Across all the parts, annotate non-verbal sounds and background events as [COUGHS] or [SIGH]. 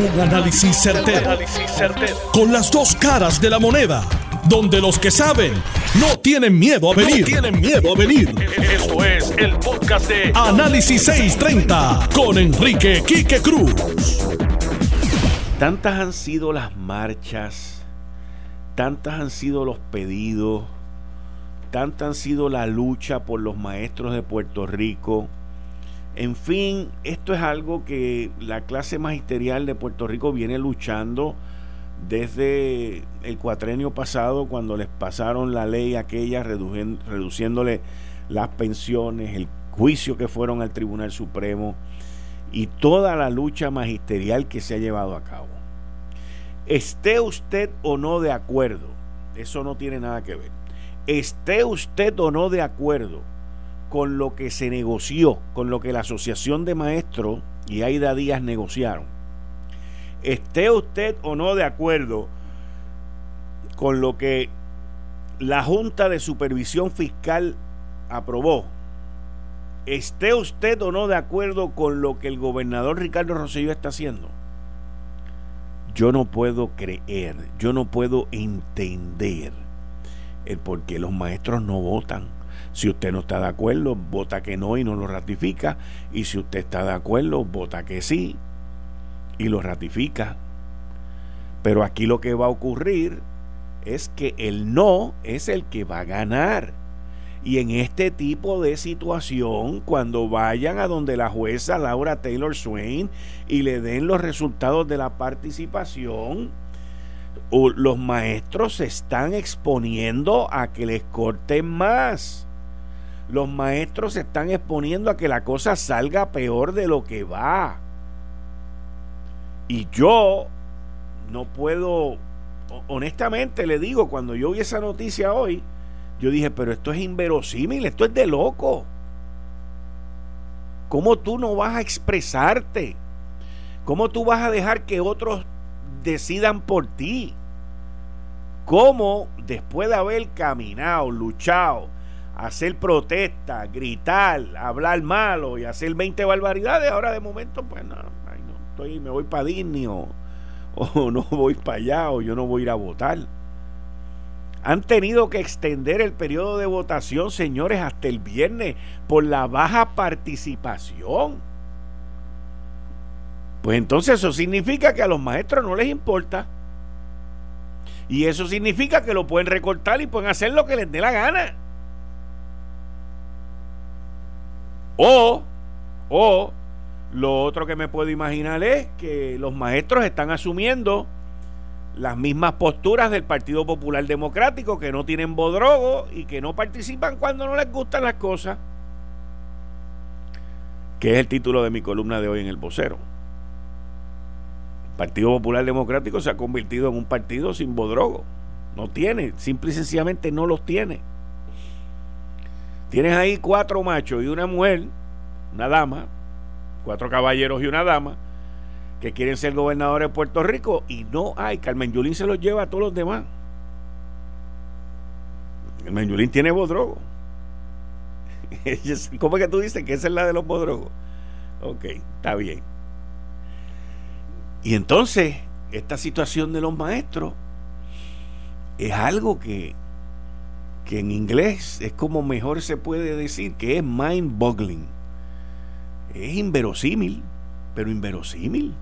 Un análisis certero, Con las dos caras de la moneda. Donde los que saben no tienen miedo a venir. tienen miedo a venir. Esto es el podcast de Análisis 630 con Enrique Quique Cruz. Tantas han sido las marchas, tantas han sido los pedidos, tantas han sido la lucha por los maestros de Puerto Rico en fin, esto es algo que la clase magisterial de Puerto Rico viene luchando desde el cuatrenio pasado cuando les pasaron la ley aquella reduciéndole las pensiones, el juicio que fueron al Tribunal Supremo y toda la lucha magisterial que se ha llevado a cabo. Esté usted o no de acuerdo, eso no tiene nada que ver. Esté usted o no de acuerdo con lo que se negoció, con lo que la Asociación de Maestros y Aida Díaz negociaron. Esté usted o no de acuerdo con lo que la Junta de Supervisión Fiscal aprobó, esté usted o no de acuerdo con lo que el gobernador Ricardo Rosselló está haciendo, yo no puedo creer, yo no puedo entender el por qué los maestros no votan si usted no está de acuerdo, vota que no y no lo ratifica. Y si usted está de acuerdo, vota que sí y lo ratifica. Pero aquí lo que va a ocurrir es que el no es el que va a ganar. Y en este tipo de situación, cuando vayan a donde la jueza Laura Taylor Swain y le den los resultados de la participación, los maestros se están exponiendo a que les corten más los maestros se están exponiendo a que la cosa salga peor de lo que va. Y yo no puedo, honestamente le digo, cuando yo vi esa noticia hoy, yo dije, pero esto es inverosímil, esto es de loco. ¿Cómo tú no vas a expresarte? ¿Cómo tú vas a dejar que otros decidan por ti? ¿Cómo después de haber caminado, luchado, hacer protesta, gritar, hablar malo y hacer 20 barbaridades, ahora de momento, pues no, estoy, me voy para Disney o, [LAUGHS] no voy para allá o yo no voy a ir a votar. Han tenido que extender el periodo de votación, señores, hasta el viernes por la baja participación. Pues entonces eso significa que a los maestros no les importa. Y eso significa que lo pueden recortar y pueden hacer lo que les dé la gana. O, o, lo otro que me puedo imaginar es que los maestros están asumiendo las mismas posturas del Partido Popular Democrático, que no tienen bodrogo y que no participan cuando no les gustan las cosas, que es el título de mi columna de hoy en el vocero. El Partido Popular Democrático se ha convertido en un partido sin bodrogo. No tiene, simple y sencillamente no los tiene. Tienes ahí cuatro machos y una mujer, una dama, cuatro caballeros y una dama, que quieren ser gobernadores de Puerto Rico y no hay. Carmen Yulín se los lleva a todos los demás. Carmen Yulín tiene bodrogo. [LAUGHS] ¿Cómo es que tú dices que esa es la de los bodrogos? Ok, está bien. Y entonces, esta situación de los maestros es algo que que en inglés es como mejor se puede decir, que es mind-boggling. Es inverosímil, pero inverosímil.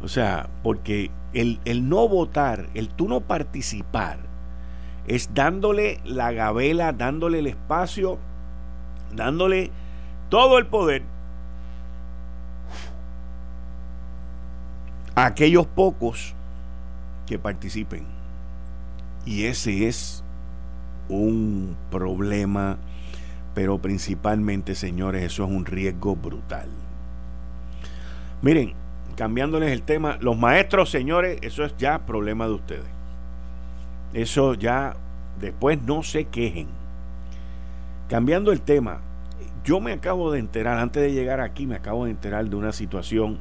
O sea, porque el, el, no votar, el tú no participar, es dándole la gabela, dándole el espacio, dándole todo el poder a aquellos pocos que participen. Y ese es un problema, pero principalmente, señores, eso es un riesgo brutal. Miren, cambiándoles el tema, los maestros, señores, eso es ya problema de ustedes. Eso ya después no se quejen. Cambiando el tema, yo me acabo de enterar, antes de llegar aquí, me acabo de enterar de una situación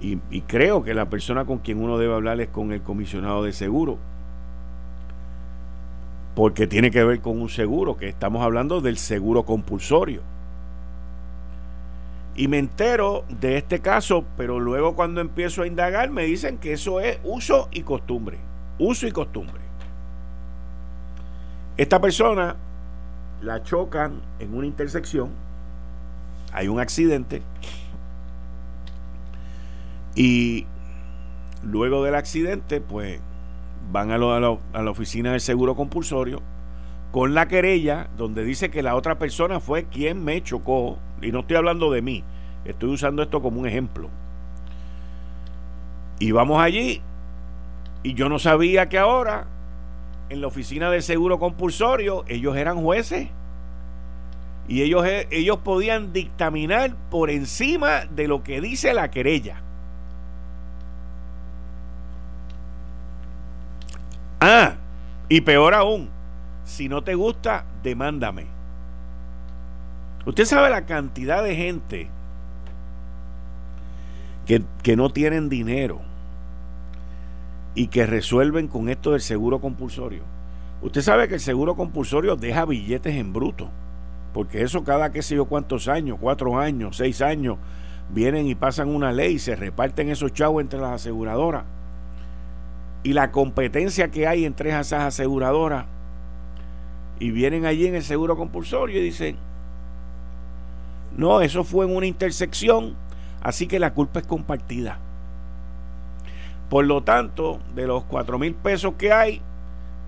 y, y creo que la persona con quien uno debe hablar es con el comisionado de seguro porque tiene que ver con un seguro, que estamos hablando del seguro compulsorio. Y me entero de este caso, pero luego cuando empiezo a indagar me dicen que eso es uso y costumbre. Uso y costumbre. Esta persona la chocan en una intersección, hay un accidente y luego del accidente pues van a, a la oficina del seguro compulsorio con la querella donde dice que la otra persona fue quien me chocó, y no estoy hablando de mí, estoy usando esto como un ejemplo. Y vamos allí, y yo no sabía que ahora, en la oficina del seguro compulsorio, ellos eran jueces. Y ellos, eh, ellos podían dictaminar por encima de lo que dice la querella. Y peor aún, si no te gusta, demándame. Usted sabe la cantidad de gente que, que, no tienen dinero y que resuelven con esto del seguro compulsorio. Usted sabe que el seguro compulsorio deja billetes en bruto, porque eso cada qué sé yo cuántos años, cuatro años, seis años, vienen y pasan una ley y se reparten esos chavos entre las aseguradoras. Y la competencia que hay entre esas aseguradoras y vienen allí en el seguro compulsorio y dicen, no, eso fue en una intersección, así que la culpa es compartida. Por lo tanto, de los cuatro mil pesos que hay,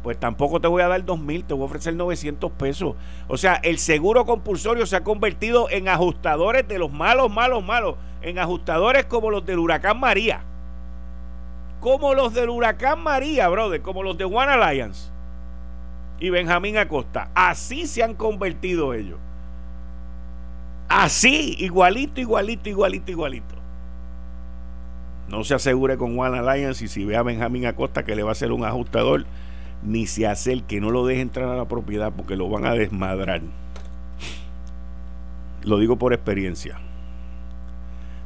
pues tampoco te voy a dar dos mil, te voy a ofrecer 900 pesos. O sea, el seguro compulsorio se ha convertido en ajustadores de los malos, malos, malos, en ajustadores como los del huracán María. Como los del huracán María, brother, como los de One Alliance y Benjamín Acosta. Así se han convertido ellos. Así, igualito, igualito, igualito, igualito. No se asegure con One Alliance y si ve a Benjamín Acosta que le va a hacer un ajustador, ni se hace el que no lo deje entrar a la propiedad porque lo van a desmadrar. Lo digo por experiencia.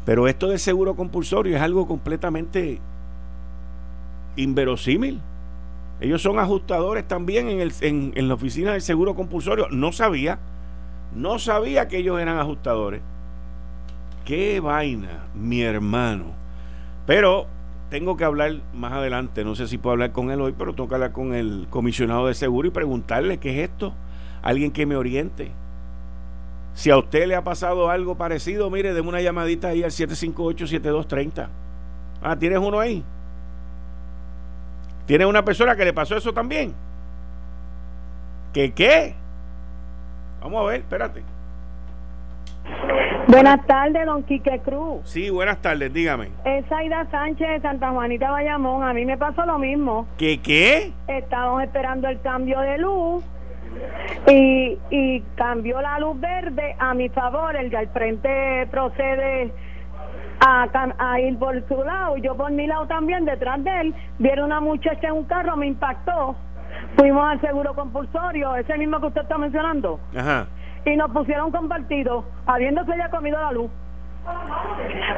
Pero esto del seguro compulsorio es algo completamente inverosímil. Ellos son ajustadores también en, el, en, la oficina del seguro compulsorio. No sabía, no sabía que ellos eran ajustadores. Qué vaina, mi hermano. Pero tengo que hablar más adelante, no sé si puedo hablar con él hoy, pero tengo que hablar con el comisionado de seguro y preguntarle qué es esto. Alguien que me oriente. Si a usted le ha pasado algo parecido, mire, deme una llamadita ahí al 758-7230. Ah, ¿tienes uno ahí? Tiene una persona que le pasó eso también. ¿Qué qué? Vamos a ver, espérate. Buenas tardes, don Quique Cruz. Sí, buenas tardes, dígame. Es Aida Sánchez de Santa Juanita Bayamón. A mí me pasó lo mismo. ¿Qué qué? Estamos esperando el cambio de luz y, y cambió la luz verde a mi favor. El de al frente procede a, ir por su lado, yo por mi lado también, detrás de él, vieron una muchacha en un carro, me impactó. Fuimos al seguro compulsorio, ese mismo que usted está mencionando. Ajá. Y nos pusieron compartido, habiéndose ya comido la luz.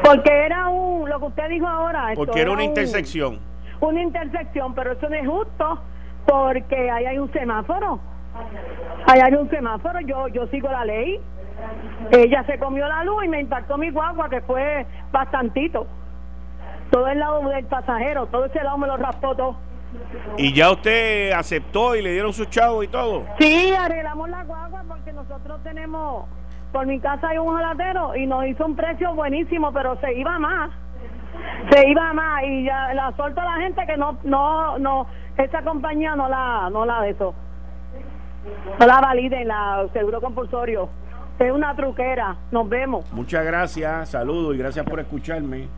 Porque era un, lo que usted dijo ahora. Porque era una intersección. una intersección, pero eso no es justo porque ahí hay un semáforo. Ahí hay un semáforo, yo, yo sigo la ley. Ella se comió la luz y me impactó mi guagua, que fue bastantito. Todo el lado del pasajero, todo ese lado me lo raspó todo. ¿Y ya usted aceptó y le dieron su chavo y todo? Sí, arreglamos la guagua porque nosotros tenemos, por mi casa hay un jalatero y nos hizo un precio buenísimo, pero se iba más. Se iba más y ya la suelto a la gente que no, no, no, esa compañía no la, no la de eso. No la valide en la seguro compulsorio. Es una truquera. Nos vemos. Muchas gracias. Saludos y gracias por escucharme.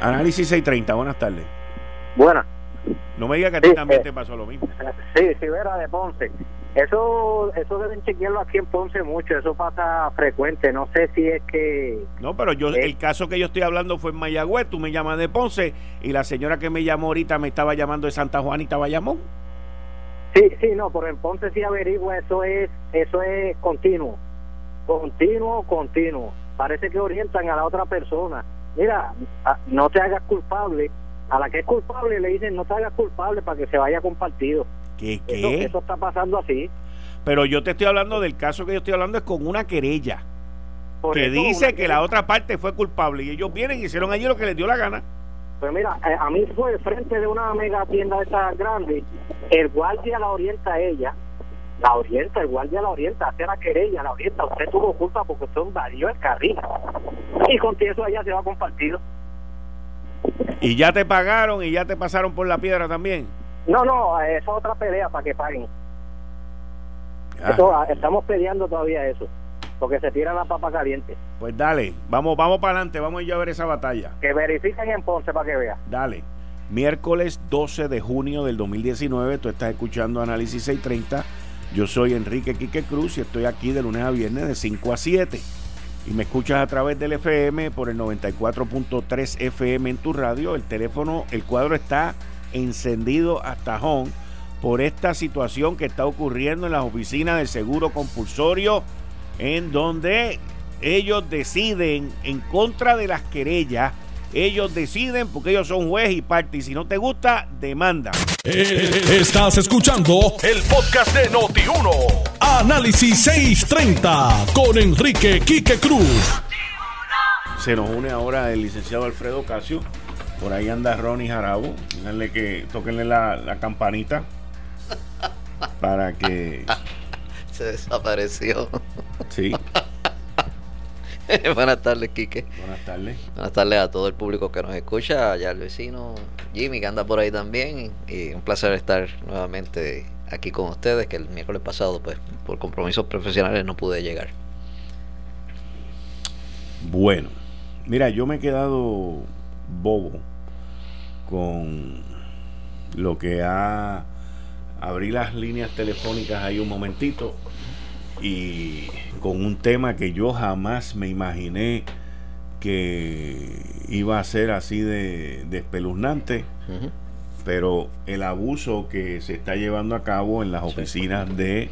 Análisis 630. Buenas tardes. Buenas. No me diga que a ti también eh, te pasó lo mismo. Sí, sí, era de Ponce. Eso, eso deben chequearlo aquí en Ponce mucho, eso pasa frecuente, no sé si es que... No, pero yo, eh, el caso que yo estoy hablando fue en Mayagüez, tú me llamas de Ponce y la señora que me llamó ahorita me estaba llamando de Santa Juanita Bayamón. Sí, sí, no, por en Ponce sí averigua, eso es, eso es continuo, continuo, continuo. Parece que orientan a la otra persona. Mira, no te hagas culpable. A la que es culpable le dicen no te hagas culpable para que se vaya compartido. ¿Qué, qué? Eso, está pasando así. Pero yo te estoy hablando del caso que yo estoy hablando es con una querella. que dice que la otra parte fue culpable y ellos vienen y hicieron allí lo que les dio la gana. Pues mira, eh, a mí fue frente de una mega tienda de estas grandes, el guardia la orienta a ella, la orienta, el guardia la orienta, hace la querella, la orienta, usted tuvo culpa porque usted invadió el carril. Y con eso ella se va compartido. ¿Y ya te pagaron y ya te pasaron por la piedra también? No, no, esa es otra pelea para que paguen. Ah, estamos peleando todavía eso porque se tira la papa caliente. Pues dale, vamos, vamos para adelante, vamos a ir a ver esa batalla. Que verifiquen en Ponce para que vea. Dale. Miércoles 12 de junio del 2019, tú estás escuchando Análisis 630. Yo soy Enrique Quique Cruz y estoy aquí de lunes a viernes de 5 a 7. Y me escuchas a través del FM por el 94.3 FM en tu radio. El teléfono, el cuadro está encendido hasta home por esta situación que está ocurriendo en las oficinas del Seguro Compulsorio en donde ellos deciden en contra de las querellas. Ellos deciden porque ellos son juez y parte. Y si no te gusta, demanda. Eh, estás escuchando el podcast de Noti1. Análisis 630 con Enrique Quique Cruz. Se nos une ahora el licenciado Alfredo Casio. Por ahí anda Ronnie Jarabo. Díganle que toquenle la, la campanita para que se desapareció. Sí. [LAUGHS] Buenas tardes, Quique. Buenas tardes. Buenas tardes a todo el público que nos escucha, allá al vecino Jimmy que anda por ahí también. Y un placer estar nuevamente aquí con ustedes, que el miércoles pasado, pues, por compromisos profesionales no pude llegar. Bueno, mira, yo me he quedado bobo con lo que ha abrí las líneas telefónicas ahí un momentito y con un tema que yo jamás me imaginé que iba a ser así de, espeluznante, pero el abuso que se está llevando a cabo en las oficinas de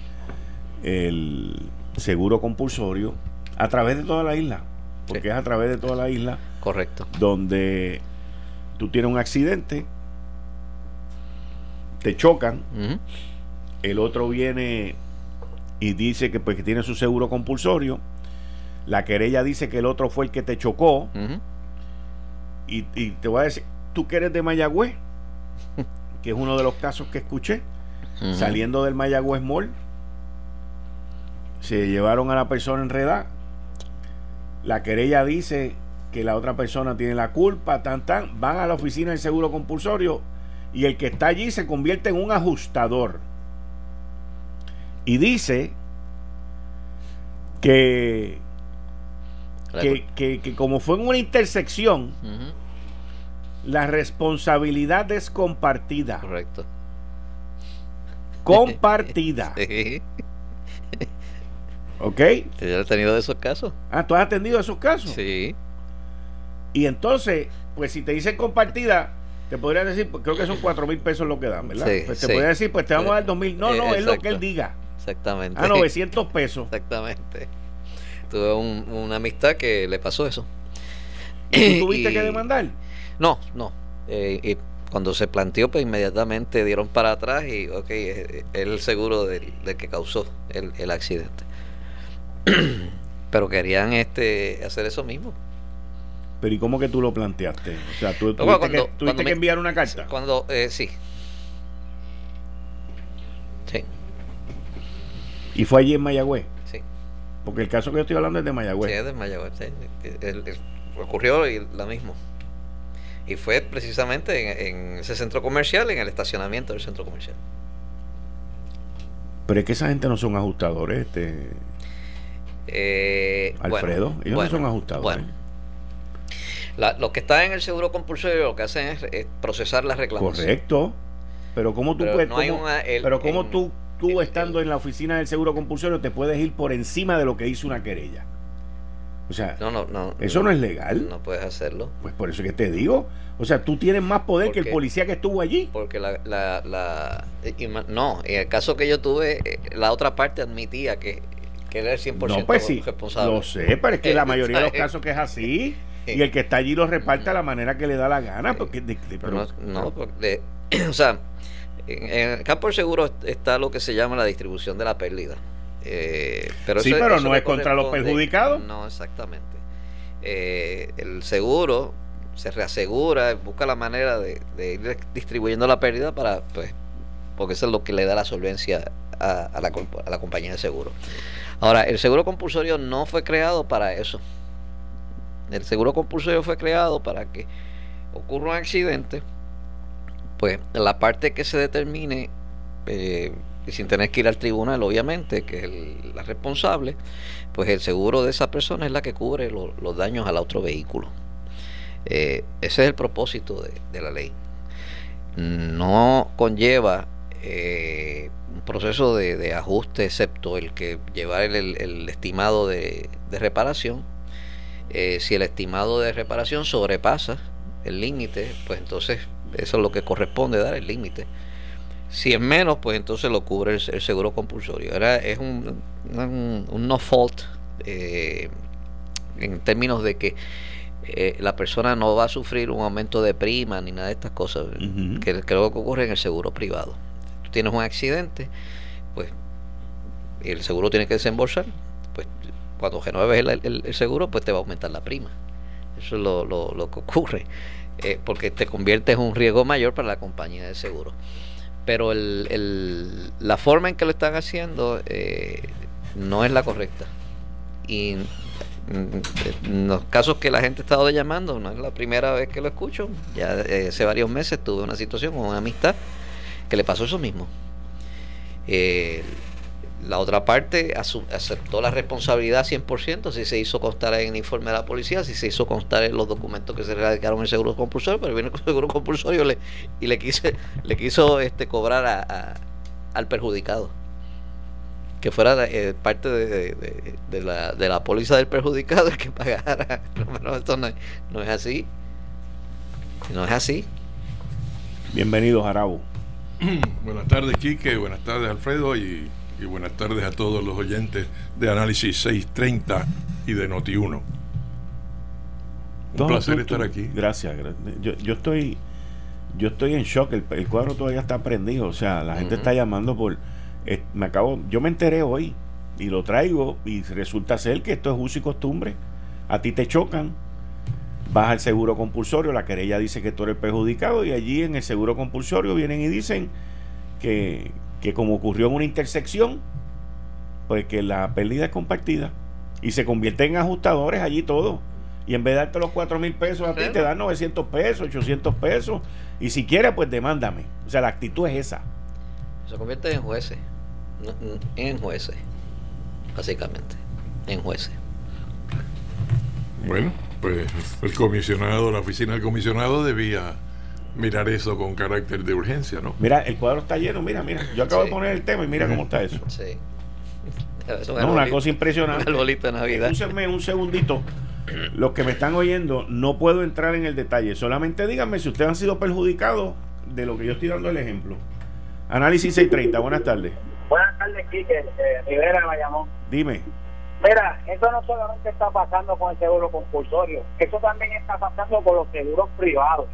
el seguro compulsorio a través de toda la isla, porque es a través de toda la isla, correcto, donde tú tienes un accidente te chocan, el otro viene y dice que, pues, que tiene su seguro compulsorio, la querella dice que el otro fue el que te chocó, y, te voy a decir, tú que eres de Mayagüez, [LAUGHS] que es uno de los casos que escuché, saliendo del Mayagüez Mall, se llevaron a la persona enredada, la querella dice que la otra persona tiene la culpa, tan tan, van a la oficina del seguro compulsorio y el que está allí se convierte en un ajustador. Y dice que, que, como fue en una intersección, la responsabilidad es compartida. Correcto. Compartida. [LAUGHS] ¿Ok? ¿Te has tenido esos casos? Ah, ¿tú has atendido esos casos? Sí. Y entonces, pues si te dicen compartida, te podría decir, pues, creo que son cuatro mil pesos lo que dan, ¿verdad? pues te podría decir, pues te vamos a dar dos mil. No, no, es lo que él diga. Exactamente. A 900 pesos. Exactamente. Tuve una amistad que le pasó eso. ¿Y tú [CLEARS THROAT] tuviste que demandar? No, no. Eh, y cuando se planteó, pues inmediatamente dieron para atrás y, ok, es el seguro del, que causó el, el accidente. [CLEARS THROAT] Pero querían este hacer eso mismo. Pero ¿y cómo que tú lo planteaste? O sea, tú tuviste, que, tuviste que, enviar una carta. Cuando, eh, sí. Sí. ¿Y fue allí en Mayagüez? Sí. Porque el caso que yo estoy hablando es de Mayagüez. Sí, es de Mayagüez. Sí. ocurrió lo mismo. Y fue precisamente en, ese centro comercial, en el estacionamiento del centro comercial. Pero es que esa gente no son ajustadores, este. Eh, Alfredo, ellos no son ajustadores. Bueno, los que están en el seguro compulsorio lo que hacen es, procesar las reclamaciones. Correcto. Pero ¿cómo tú puedes, pero cómo tú, tú estando en la oficina del seguro compulsorio te puedes ir por encima de lo que hizo una querella? O sea, no, no, no, eso no, es legal. No puedes hacerlo. Pues por eso que te digo. O sea, tú tienes más poder que el policía que estuvo allí. Porque la, la, la no, en el caso que yo tuve, eh, la otra parte admitía que, que era el 100% no, pues sí, responsable. Lo sé, pero es que la [LAUGHS] mayoría de los casos que es así. Y el que está allí lo reparte a la manera que le da la gana. Porque, no, porque, [CLEARS THROAT] o sea, en, el campo del seguro está lo que se llama la distribución de la pérdida. Eh, pero sí, pero no es contra los perjudicados. No, exactamente. Eh, el seguro se reasegura, busca la manera de, ir distribuyendo la pérdida para, pues, porque eso es lo que le da la solvencia a, la, a la compañía de seguro. Ahora, el seguro compulsorio no fue creado para eso. El seguro compulsorio fue creado para que ocurra un accidente, pues la parte que se determine, eh, sin tener que ir al tribunal, obviamente, que es la responsable, pues el seguro de esa persona es la que cubre los daños al otro vehículo. Eh, ese es el propósito de, la ley. No conlleva eh, un proceso de, ajuste, excepto el que llevar el, estimado de, reparación. Si el estimado de reparación sobrepasa el límite, pues entonces eso es lo que corresponde dar el límite. Si es menos, pues entonces lo cubre el, seguro compulsorio. Ahora es un, un, no fault eh, en términos de que eh, la persona no va a sufrir un aumento de prima ni nada de estas cosas, que creo que ocurre en el seguro privado. Tú tienes un accidente, pues el seguro tiene que desembolsar, cuando renueves el, seguro, pues te va a aumentar la prima. Eso es lo, que ocurre, eh, porque te conviertes en un riesgo mayor para la compañía de seguro. Pero la forma en que lo están haciendo eh, no es la correcta. Y en los casos que la gente ha estado llamando, no es la primera vez que lo escucho, ya eh, hace varios meses tuve una situación con una amistad que le pasó eso mismo. La otra parte aceptó la responsabilidad 100%, si se hizo constar en el informe de la policía, si se hizo constar en los documentos que se radicaron en el seguro compulsorio, pero viene con el seguro compulsorio le, y le, quise, le quiso este, cobrar a, al perjudicado. Que fuera eh, parte de, de, la, de la póliza del perjudicado el que [LAUGHS] pagara. Pero esto no, no es así. No es así. Bienvenidos, Arabo. [CLEARS THROAT] buenas tardes, Quique. Buenas tardes, Alfredo. Y y buenas tardes a todos los oyentes de Análisis 630 y de Noti1. Un placer estar aquí. Gracias. Yo, yo, estoy yo estoy en shock. El, cuadro todavía está prendido. O sea, la gente está llamando por. Eh, me acabo. Yo me enteré hoy y lo traigo y resulta ser que esto es uso y costumbre. A ti te chocan, vas al seguro compulsorio, la querella dice que tú eres perjudicado y allí en el seguro compulsorio vienen y dicen que, que como ocurrió en una intersección, pues que la pérdida es compartida y se convierte en ajustadores allí todo. Y en vez de darte los 4 mil pesos a ti, te dan 900 pesos, 800 pesos. Y si quieres, pues demándame. O sea, la actitud es esa. Se convierte en jueces. En jueces. Básicamente. En jueces. Bueno, pues el comisionado, la oficina del comisionado debía mirar eso con carácter de urgencia, ¿no? Mira, el cuadro está lleno, mira, mira. Yo acabo de poner el tema y mira cómo está eso. Sí. una cosa impresionante. Un Navidad. un segundito. Los que me están oyendo, no puedo entrar en el detalle. Solamente díganme si ustedes han sido perjudicados de lo que yo estoy dando el ejemplo. Análisis 630, buenas tardes. Buenas tardes, Quique. Eh, Rivera llamó. Dime. Mira, eso no solamente está pasando con el seguro compulsorio, eso también está pasando con los seguros privados.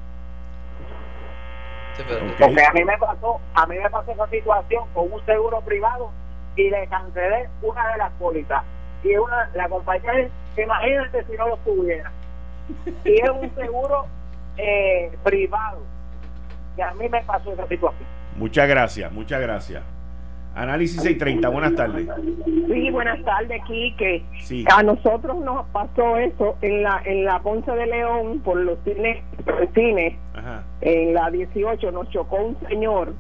Porque a mí me pasó, a mí me pasó esa situación con un seguro privado y le cancelé una de las pólizas. Y una, la compañía, imagínate si no lo tuviera. Y es un seguro eh, privado. Y a mí me pasó esa situación. Muchas gracias, muchas gracias. Análisis 630, buenas tardes. Sí, buenas tardes, Quique. A nosotros nos pasó eso en la en la Ponce de León por los cines, cine, en la 18 nos chocó un señor.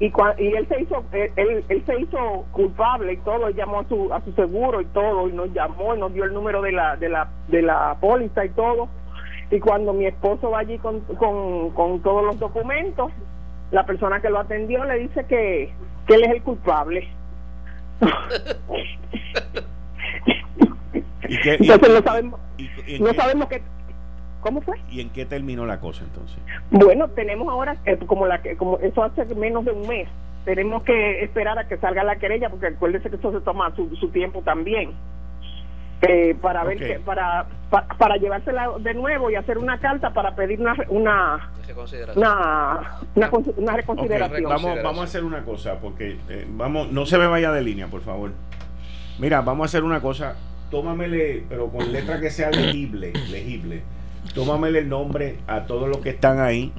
Y, y él se hizo él, él, se hizo culpable y todo, llamó a su a su seguro y todo y nos llamó y nos dio el número de la de la de la póliza y todo. Y cuando mi esposo va allí con, con, con todos los documentos la persona que lo atendió le dice que, él es el culpable. [LAUGHS] ¿Y qué, entonces no sabemos, no sabemos qué, ¿Cómo fue? ¿Y en qué terminó la cosa entonces? Bueno, tenemos ahora, eh, como la como eso hace menos de un mes, tenemos que esperar a que salga la querella, porque acuérdese que eso se toma su, su tiempo también. Eh, para ver que, para para llevársela de nuevo y hacer una carta para pedir una una una, una, reconsideración. Vamos, vamos a hacer una cosa, porque eh, vamos, no se me vaya de línea, por favor. Mira, vamos a hacer una cosa. Tómamele, pero con letra que sea legible, legible. Tómamele el nombre a todos los que están ahí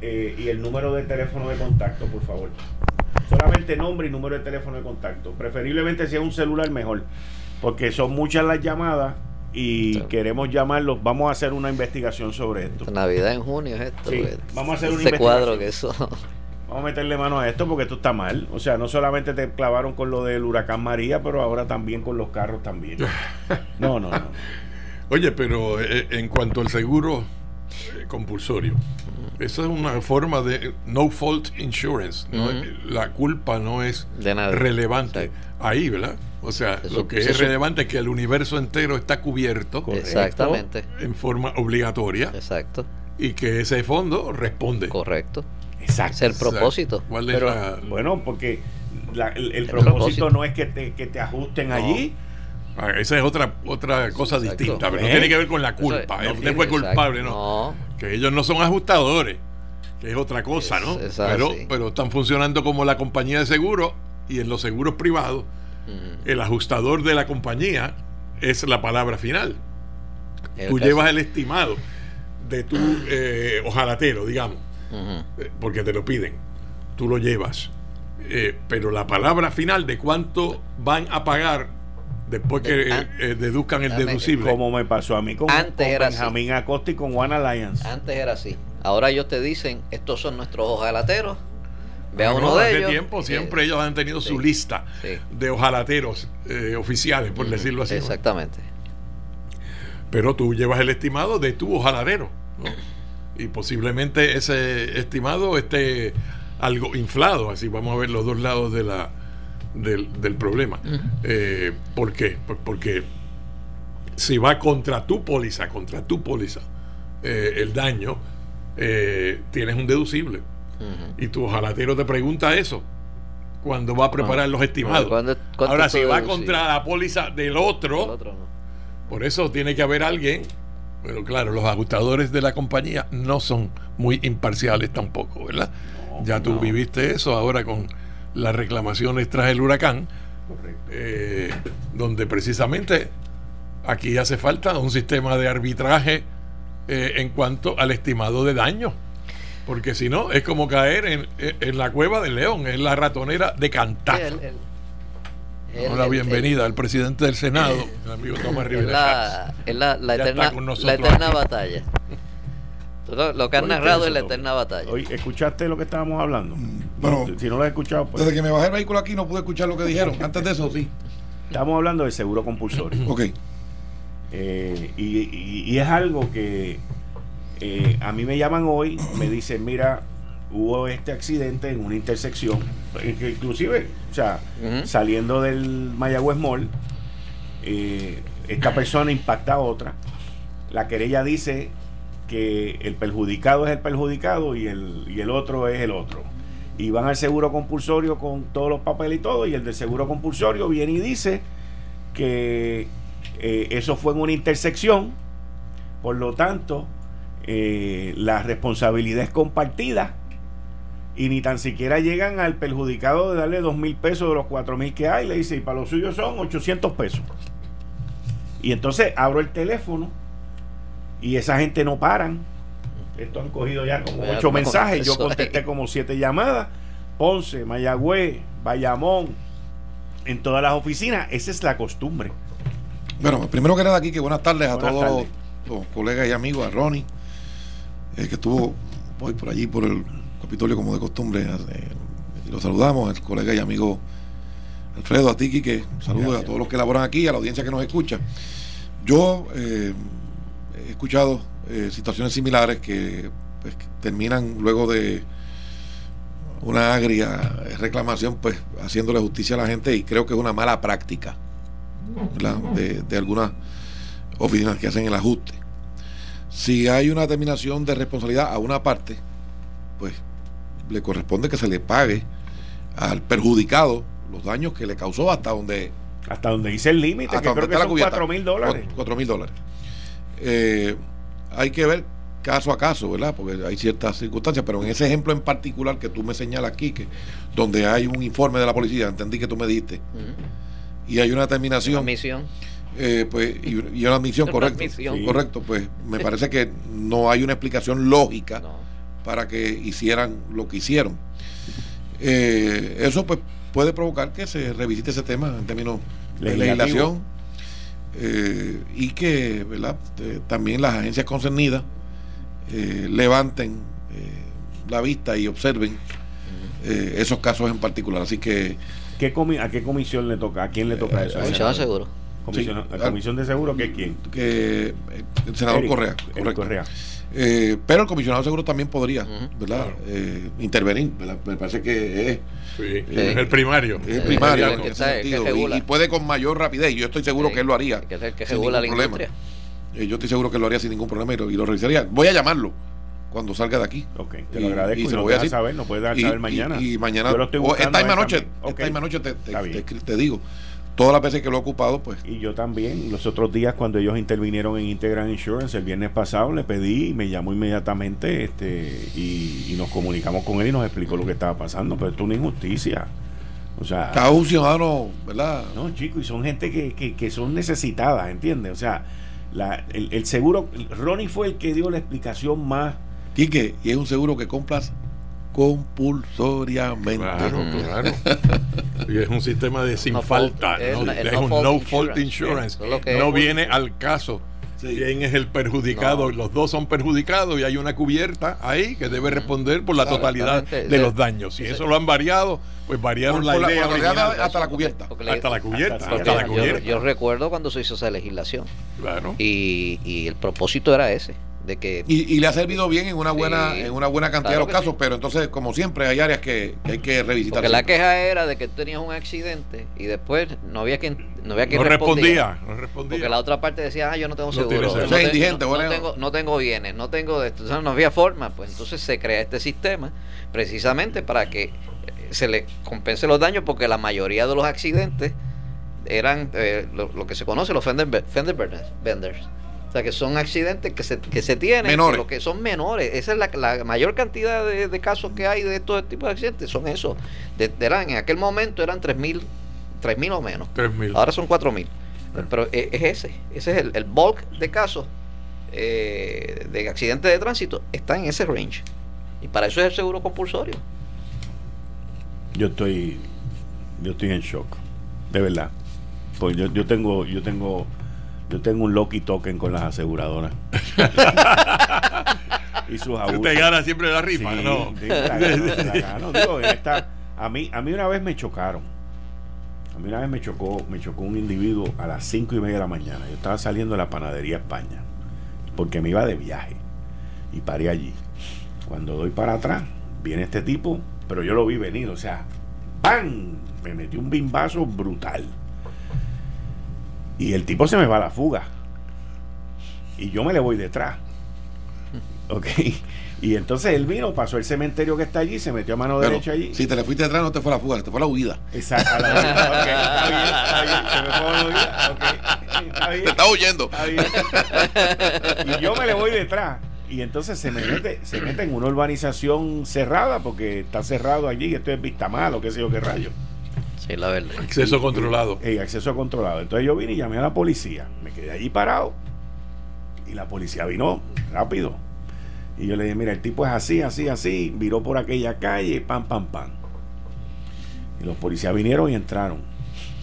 eh, y el número de teléfono de contacto, por favor. Solamente nombre y número de teléfono de contacto. Preferiblemente si es un celular mejor, porque son muchas las llamadas y queremos llamarlos. Vamos a hacer una investigación sobre esto. Navidad en junio es esto. vamos a hacer una cuadro que eso. Vamos a meterle mano a esto porque esto está mal. O sea, no solamente te clavaron con lo del huracán María, pero ahora también con los carros también. No, no, no. [LAUGHS] Oye, pero eh, en cuanto al seguro eh, compulsorio, esa es una forma de no fault insurance. La culpa no es relevante ahí, ¿verdad? O sea, lo que es relevante es que el universo entero está cubierto. Exactamente. En forma obligatoria. Exacto. Y que ese fondo responde. Correcto. Exacto. Es el propósito. Bueno, porque el, propósito, no es que te, que te ajusten allí. Ah, esa es otra otra cosa distinta, pero no tiene que ver con la culpa. Usted fue culpable, no. Que ellos no son ajustadores, que es otra cosa, ¿no? pero, pero están funcionando como la compañía de seguro y en los seguros privados el ajustador de la compañía es la palabra final. Tú llevas el estimado de tu eh, ojalatero, digamos, eh, porque te lo piden. Tú lo llevas. Eh, pero la palabra final de cuánto van a pagar después que deduzcan el deducible. Como me pasó a mí con, Antes era Benjamín Acosta y con One Alliance. Antes era así. Ahora ellos te dicen, estos son nuestros ojalateros Ve a uno de ellos. tiempo siempre ellos han tenido su lista de ojalateros eh, oficiales, por decirlo así. Exactamente. Pero tú llevas el estimado de tu ojaladero. Y posiblemente ese estimado esté algo inflado. Así vamos a ver los dos lados de la, del, problema. Eh, ¿Por qué? Porque si va contra tu póliza, contra tu póliza, eh, el daño, tienes un deducible y tu ojalatero te pregunta eso cuando va a preparar los estimados. Ahora, si va contra la póliza del otro, por eso tiene que haber alguien. Pero claro, los ajustadores de la compañía no son muy imparciales tampoco, ¿verdad? ya tú viviste eso ahora con las reclamaciones tras el huracán, eh, donde precisamente aquí hace falta un sistema de arbitraje eh, en cuanto al estimado de daño. Porque si no, es como caer en, la cueva del león, es la ratonera de cantar. la bienvenida al presidente del Senado, [LAUGHS] el amigo Tomás Rivera. Es la, la, eterna, la eterna batalla. Lo que has narrado es la eterna batalla. Oye, ¿escuchaste lo que estábamos hablando? Mm, bueno, si no lo has escuchado, pues. Desde que me bajé el vehículo aquí no pude escuchar lo que dijeron. Antes de eso, sí. Estamos hablando del seguro compulsorio. ok. Eh, y, es algo que eh, a mí me llaman hoy, me dicen, mira, hubo este accidente en una intersección, inclusive, o sea, saliendo del Mayagüez Mall, eh, esta persona impacta a otra. La querella dice que el perjudicado es el perjudicado y el, y el otro es el otro. Y van al seguro compulsorio con todos los papeles y todo, y el del seguro compulsorio viene y dice que eh, eso fue en una intersección, por lo tanto, eh, la responsabilidad es compartida y ni tan siquiera llegan al perjudicado de darle dos mil pesos de los cuatro mil que hay, le dice, y para los suyos son 800 pesos. Y entonces abro el teléfono y esa gente no paran. Esto han cogido ya como ocho mensajes, yo contesté como siete llamadas. Ponce, Mayagüez, Bayamón, en todas las oficinas, esa es la costumbre. Bueno, primero que nada aquí, que buenas tardes a todos los colegas y amigos, a Ronnie que estuvo hoy por allí, por el Capitolio, como de costumbre. Eh, y lo saludamos, el colega y amigo Alfredo, a ti, que saludos a todos los que laboran aquí, a la audiencia que nos escucha. Yo eh, he escuchado eh, situaciones similares que pues, terminan luego de una agria reclamación, pues haciéndole justicia a la gente y creo que es una mala práctica de, de algunas oficinas que hacen el ajuste. Si hay una determinación de responsabilidad a una parte, pues le corresponde que se le pague al perjudicado los daños que le causó hasta donde hasta donde dice el límite, que creo que son 4 mil dólares. 4 mil dólares. Eh, hay que ver caso a caso, ¿verdad? Porque hay ciertas circunstancias, pero en ese ejemplo en particular que tú me señalas aquí, que donde hay un informe de la policía, entendí que tú me diste, y hay una determinación. Una misión. Eh, pues, y, una admisión, correcto. Correcto, pues me parece que no hay una explicación lógica para que hicieran lo que hicieron. Eh, eso pues puede provocar que se revisite ese tema en términos de legislación eh, y que ¿verdad? también las agencias concernidas levanten la vista y observen esos casos en particular. Así que... ¿Qué ¿A qué comisión le toca? ¿A quién le toca eso? Comisión seguro. Comisión, ¿La comisión de seguro que quién? Que el senador Correa. Correa. Eh, pero el comisionado seguro también podría, ¿verdad? Eh, intervenir, Me parece que es. es el primario. Es el primario, y, puede con mayor rapidez. Yo estoy seguro que él lo haría. Que es el que regula la problema. Eh, yo estoy seguro que él lo haría sin ningún problema y lo, revisaría. Voy a llamarlo cuando salga de aquí. Ok, te lo agradezco. Y, se lo voy a saber, no puede dar saber mañana. Y, mañana, esta misma noche, esta misma noche te, te digo todas las veces que lo he ocupado, pues. Y yo también, los otros días cuando ellos intervinieron en Integral Insurance, el viernes pasado le pedí y me llamó inmediatamente este y, nos comunicamos con él y nos explicó lo que estaba pasando, pero esto es una injusticia. O sea, cada un ciudadano, ¿verdad? No, chicos, y son gente que, que, son necesitadas, ¿entiendes? O sea, la, el, el, seguro, Ronnie fue el que dio la explicación más. Quique, y es un seguro que compras compulsoriamente. Claro, claro. [LAUGHS] y es un sistema de sin falta, es, un no fault insurance. no viene al caso quién es el perjudicado. Los dos son perjudicados y hay una cubierta ahí que debe responder por la totalidad de los daños. Si eso lo han variado, pues variaron la, idea. hasta la cubierta. hasta la cubierta. Yo, recuerdo cuando se hizo esa legislación. Claro. Y, y el propósito era ese que y, le ha servido bien en una buena en una buena cantidad de los casos pero entonces como siempre hay áreas que, hay que revisitar. Porque la queja era de que tú tenías un accidente y después no había quien no había quien respondía, no respondía. Porque la otra parte decía ah yo no tengo seguro no, tengo, no, tengo, bienes no tengo esto no había forma pues. Entonces se crea este sistema precisamente para que se le compense los daños porque la mayoría de los accidentes eran eh, lo, que se conoce los fender, fender benders o sea, que son accidentes que se, que se tienen, menores. Pero que son menores. Esa es la, mayor cantidad de, casos que hay de estos tipos de accidentes, son esos. De, eran, en aquel momento eran 3.000 3.000 o menos. Ahora son 4.000. Pero e, es ese, ese es el, bulk de casos eh, de accidentes de tránsito, está en ese range. Y para eso es el seguro compulsorio. Yo estoy, yo estoy en shock, de verdad. Pues yo, yo tengo, yo tengo yo tengo un Loki token con las aseguradoras. [LAUGHS] y sus abusos. Te gana siempre la rifa, ¿no? [LAUGHS] a, mí, a mí una vez me chocaron. A mí una vez me chocó, me chocó un individuo a las cinco y media de la mañana. Yo estaba saliendo de la panadería España. Porque me iba de viaje. Y paré allí. Cuando doy para atrás, viene este tipo, pero yo lo vi venir, o sea, ¡pam! Me metió un bimbazo brutal. Y el tipo se me va a la fuga. Y yo me le voy detrás. [LAUGHS] ¿Ok? Y entonces él vino, pasó el cementerio que está allí, se metió a mano derecha allí. Si te le fuiste detrás, no te fue la fuga, te fue la huida. Exacto, la huida. Okay, está bien, está bien. Se me fue la huida. Okay, está bien. Te está huyendo. Está bien. Y yo me le voy detrás. Y entonces se me mete, se mete en una urbanización cerrada, porque está cerrado allí, esto es vista mal o qué sé yo qué rayo. Sí, la verdad. Acceso controlado. Acceso controlado. Entonces yo vine y llamé a la policía. Me quedé allí parado. Y la policía vino rápido. Y yo le dije, mira, el tipo es así, así, así. Viró por aquella calle, pam, pam, pam. Y los policías vinieron y entraron.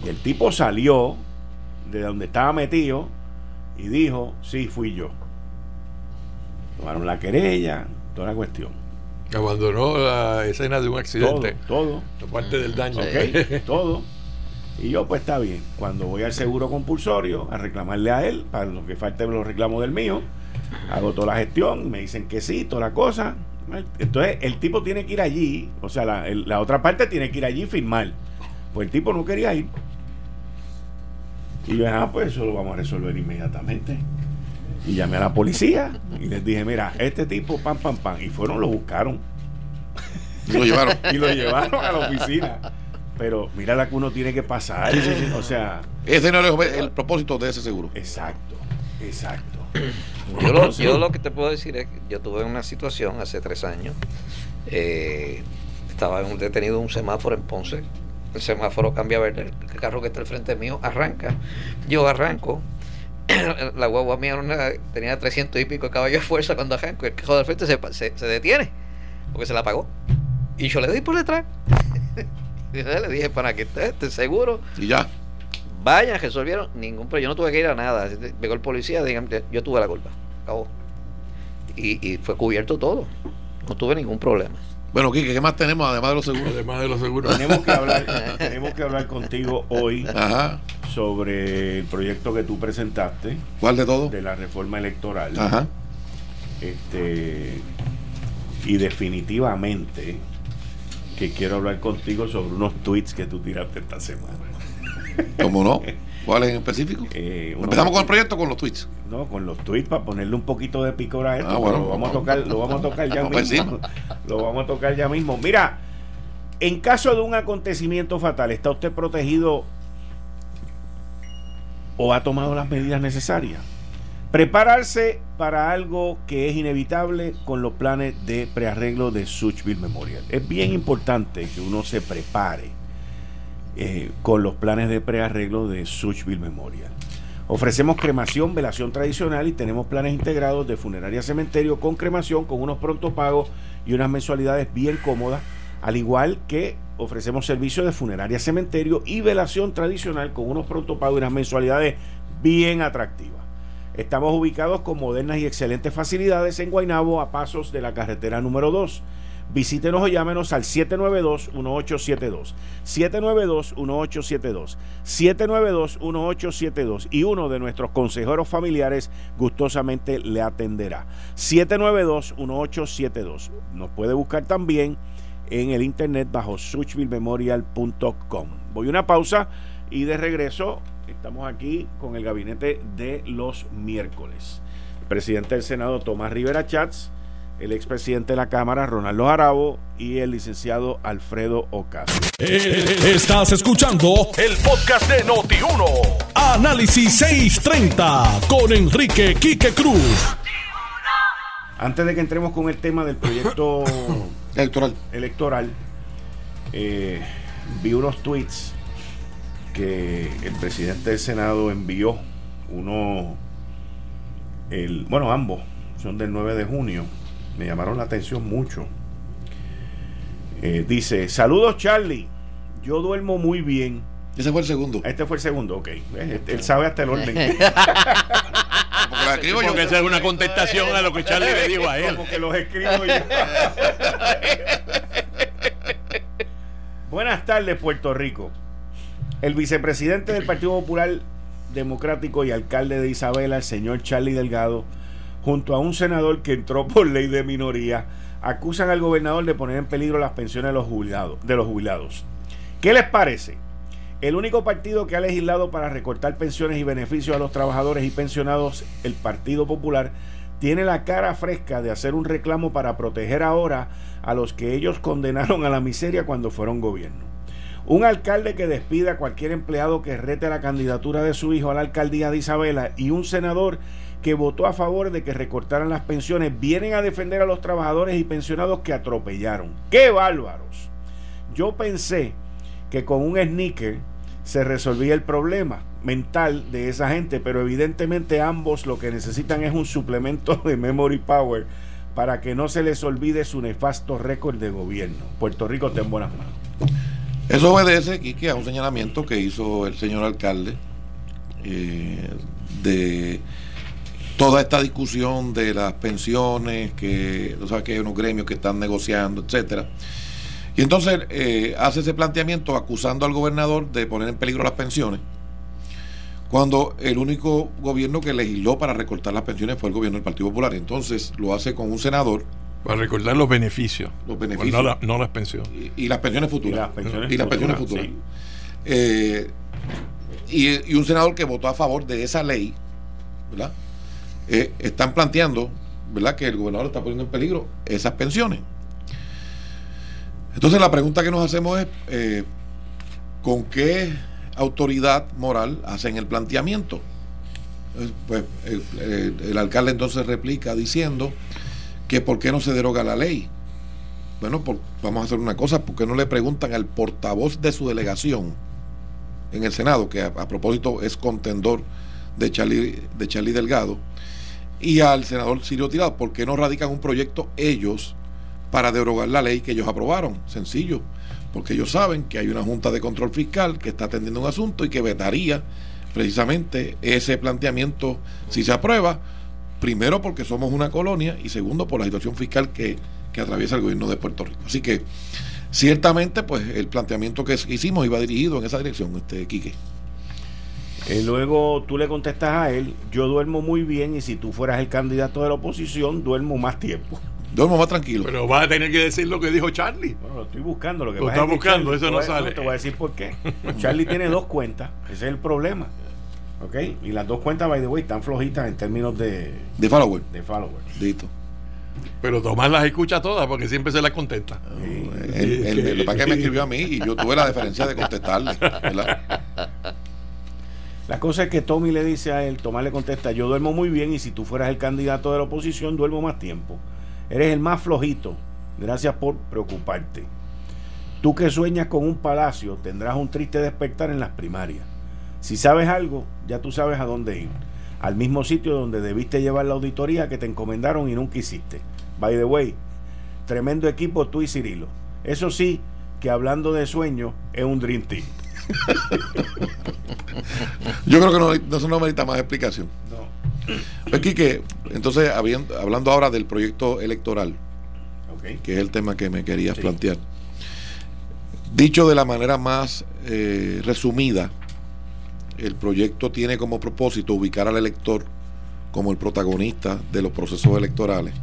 Y el tipo salió de donde estaba metido y dijo, sí, fui yo. Tomaron la querella, toda la cuestión. Abandonó la escena de un accidente. Todo, todo. parte del daño. [LAUGHS] todo. Y yo, pues está bien. Cuando voy al seguro compulsorio a reclamarle a él, para lo que falte los reclamos del mío, hago toda la gestión, me dicen que sí, toda la cosa. Entonces, el tipo tiene que ir allí, o sea, la, la otra parte tiene que ir allí y firmar. Pues el tipo no quería ir. Y yo, ah, pues eso lo vamos a resolver inmediatamente. Y llamé a la policía y les dije, mira, este tipo, pam, pam, pam. Y fueron, lo buscaron. Y lo llevaron. [LAUGHS] y lo llevaron a la oficina. Pero mira la que uno tiene que pasar. O sea. Ese no es el propósito de ese seguro. Exacto, exacto. Yo lo, que te puedo decir es que yo tuve una situación hace tres años. Eh, estaba detenido en un semáforo en Ponce. El semáforo cambia a verde. El carro que está al frente mío arranca. Yo arranco. [COUGHS] La guagua mía tenía 300 y pico de caballos de fuerza cuando arranco. El carro del frente se, se, detiene porque se la apagó. Y yo le di por detrás. [LAUGHS] y le dije, para que esté seguro. Y ya. Vayan, resolvieron ningún pero Yo no tuve que ir a nada. Llegó el policía, digan, yo tuve la culpa. Acabó. Y, fue cubierto todo. No tuve ningún problema. Bueno, Kike, ¿qué más tenemos además de los seguros? Además de los seguros. Tenemos que hablar, [LAUGHS] tenemos que hablar contigo hoy sobre el proyecto que tú presentaste. ¿Cuál de todo? De la reforma electoral. Ajá. Este, y definitivamente que quiero hablar contigo sobre unos tweets que tú tiraste esta semana. ¿Cómo no? [LAUGHS] ¿Cuál en específico? Eh, ¿Empezamos con el proyecto o con los tweets? No, con los tweets para ponerle un poquito de picor a esto. Ah, bueno, lo vamos a tocar, lo vamos a tocar ya [LAUGHS] pues mismo. Lo vamos a tocar ya mismo. Mira, en caso de un acontecimiento fatal, ¿está usted protegido o ha tomado las medidas necesarias? Prepararse para algo que es inevitable con los planes de prearreglo de Suchville Memorial. Es bien importante que uno se prepare eh, con los planes de prearreglo de Suchville Memorial. Ofrecemos cremación, velación tradicional y tenemos planes integrados de funeraria cementerio con cremación, con unos prontos pagos y unas mensualidades bien cómodas, al igual que ofrecemos servicios de funeraria cementerio y velación tradicional con unos prontos pagos y unas mensualidades bien atractivas. Estamos ubicados con modernas y excelentes facilidades en Guaynabo a pasos de la carretera número 2 Visítenos o llámenos al 792-1872. 792-1872. 792-1872. Y uno de nuestros consejeros familiares gustosamente le atenderá. 792-1872. Nos puede buscar también en el internet bajo suchvillememorial.com. Voy a una pausa y de regreso estamos aquí con el gabinete de los miércoles. presidente del Senado, Tomás Rivera Chats el expresidente de la Cámara, Ronaldo Jarabo, y el licenciado Alfredo Ocasio. Eh, estás escuchando el podcast de Noti1. Análisis 630 con Enrique Quique Cruz. Antes de que entremos con el tema del proyecto [LAUGHS] electoral, electoral eh, vi unos tweets que el presidente del Senado envió. Uno, el, bueno, ambos son del 9 de junio me llamaron la atención mucho. Eh, dice, saludos Charlie, yo duermo muy bien. Ese fue el segundo. Este fue el segundo, ok. [LAUGHS] Él sabe hasta el orden. Porque [LAUGHS] escribo yo. que esa es una contestación a lo que Charlie le dijo a él. Como que los escribo yo. Buenas tardes, Puerto Rico. El vicepresidente del Partido Popular Democrático y alcalde de Isabela, el señor Charlie Delgado, junto a un senador que entró por ley de minoría, acusan al gobernador de poner en peligro las pensiones de los jubilados. De los jubilados. ¿Qué les parece? El único partido que ha legislado para recortar pensiones y beneficios a los trabajadores y pensionados, el Partido Popular, tiene la cara fresca de hacer un reclamo para proteger ahora a los que ellos condenaron a la miseria cuando fueron gobierno. Un alcalde que despida a cualquier empleado que rete la candidatura de su hijo a la alcaldía de Isabela y un senador que votó a favor de que recortaran las pensiones vienen a defender a los trabajadores y pensionados que atropellaron. ¡Qué bárbaros! Yo pensé que con un sneaker se resolvía el problema mental de esa gente, pero evidentemente ambos lo que necesitan es un suplemento de memory power para que no se les olvide su nefasto récord de gobierno. Puerto Rico está en buenas manos. Eso obedece, Quique, a un señalamiento que hizo el señor alcalde eh, de toda esta discusión de las pensiones, que, o sea, que hay unos gremios que están negociando, etcétera. Y entonces eh, hace ese planteamiento acusando al gobernador de poner en peligro las pensiones, cuando el único gobierno que legisló para recortar las pensiones fue el gobierno del Partido Popular. Entonces lo hace con un senador. Para recortar los beneficios. Los beneficios. no, las pensiones. Y, las pensiones futuras. Y las pensiones, futuras. Eh, y, y un senador que votó a favor de esa ley, ¿verdad? Eh, están planteando ¿verdad? que el gobernador está poniendo en peligro esas pensiones. Entonces la pregunta que nos hacemos es, eh, ¿con qué autoridad moral hacen el planteamiento? pues el, alcalde entonces replica diciendo que por qué no se deroga la ley. Bueno, vamos a hacer una cosa, porque no le preguntan al portavoz de su delegación en el Senado, que a, propósito es contendor de Charlie, de Charlie Delgado, y al senador Sirio Tirado, ¿por qué no radican un proyecto ellos para derogar la ley que ellos aprobaron? Sencillo, porque ellos saben que hay una Junta de Control Fiscal que está atendiendo un asunto y que vetaría precisamente ese planteamiento si se aprueba, primero porque somos una colonia y segundo por la situación fiscal que, que atraviesa el gobierno de Puerto Rico. Así que ciertamente pues el planteamiento que hicimos iba dirigido en esa dirección, este Quique. Eh, luego tú le contestas a él, yo duermo muy bien y si tú fueras el candidato de la oposición, duermo más tiempo. Duermo más tranquilo. Pero vas a tener que decir lo que dijo Charlie. Bueno, lo estoy buscando. Lo que lo estás buscando, eso no sale. te voy a decir por qué. [LAUGHS] Charlie tiene dos cuentas, ese es el problema. ¿Ok? Y las dos cuentas, by the way, están flojitas en términos de... De follower. De followers. Listo. Pero Tomás las escucha todas porque siempre se las contesta. El, para que me escribió a mí y yo tuve la deferencia de contestarle. [LAUGHS] La cosa es que Tommy le dice a él, Tomás le contesta, yo duermo muy bien y si tú fueras el candidato de la oposición, duermo más tiempo. Eres el más flojito. Gracias por preocuparte. Tú que sueñas con un palacio, tendrás un triste despertar en las primarias. Si sabes algo, ya tú sabes a dónde ir al mismo sitio donde debiste llevar la auditoría que te encomendaron y nunca hiciste. By the way, tremendo equipo tú y Cirilo. Eso sí, que hablando de sueño, es un Dream Team. Yo creo que no, eso no merita más explicación. No. Aquí que, entonces, hablando ahora del proyecto electoral, que es el tema que me querías plantear. Dicho de la manera más eh, resumida, el proyecto tiene como propósito ubicar al elector como el protagonista de los procesos electorales,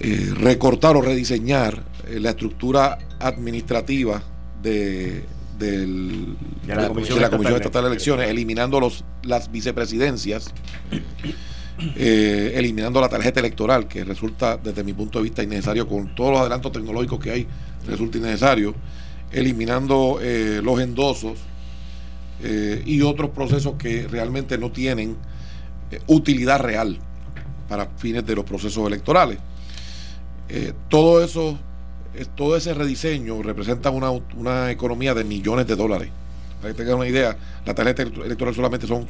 eh, recortar o rediseñar la estructura administrativa de, la, Comisión, Estatal de Elecciones, eliminando los, las vicepresidencias, [COUGHS] eh, eliminando la tarjeta electoral, que resulta desde mi punto de vista innecesario, con todos los adelantos tecnológicos que hay, resulta innecesario eliminando eh, los endosos eh, y otros procesos que realmente no tienen eh, utilidad real para fines de los procesos electorales. todo eso, todo ese rediseño representa una, una, economía de millones de dólares. Para que tengan una idea, la tarjeta electoral solamente son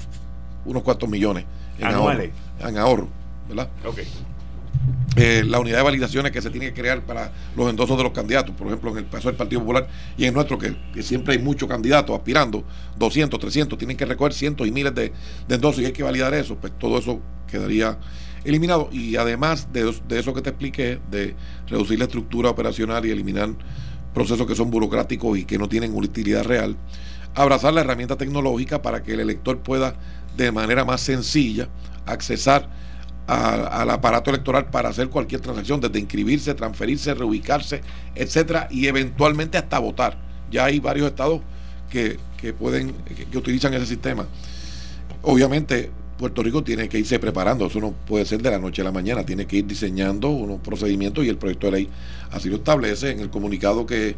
unos cuantos millones en ahorro, en ahorro, ¿verdad? Okay. Eh, la unidad de validaciones que se tiene que crear para los endosos de los candidatos, por ejemplo, en el caso del Partido Popular y en nuestro, que, siempre hay muchos candidatos aspirando, 200, 300, tienen que recoger cientos y miles de, endosos y hay que validar eso, pues todo eso quedaría eliminado. Y además de, de eso que te expliqué, de reducir la estructura operacional y eliminar procesos que son burocráticos y que no tienen utilidad real, abrazar la herramienta tecnológica para que el elector pueda de manera más sencilla accesar al aparato electoral para hacer cualquier transacción, desde inscribirse, transferirse, reubicarse, etcétera, y eventualmente hasta votar. Ya hay varios estados que, pueden, que, utilizan ese sistema. Obviamente, Puerto Rico tiene que irse preparando, eso no puede ser de la noche a la mañana, tiene que ir diseñando unos procedimientos y el proyecto de ley así lo establece en el comunicado que,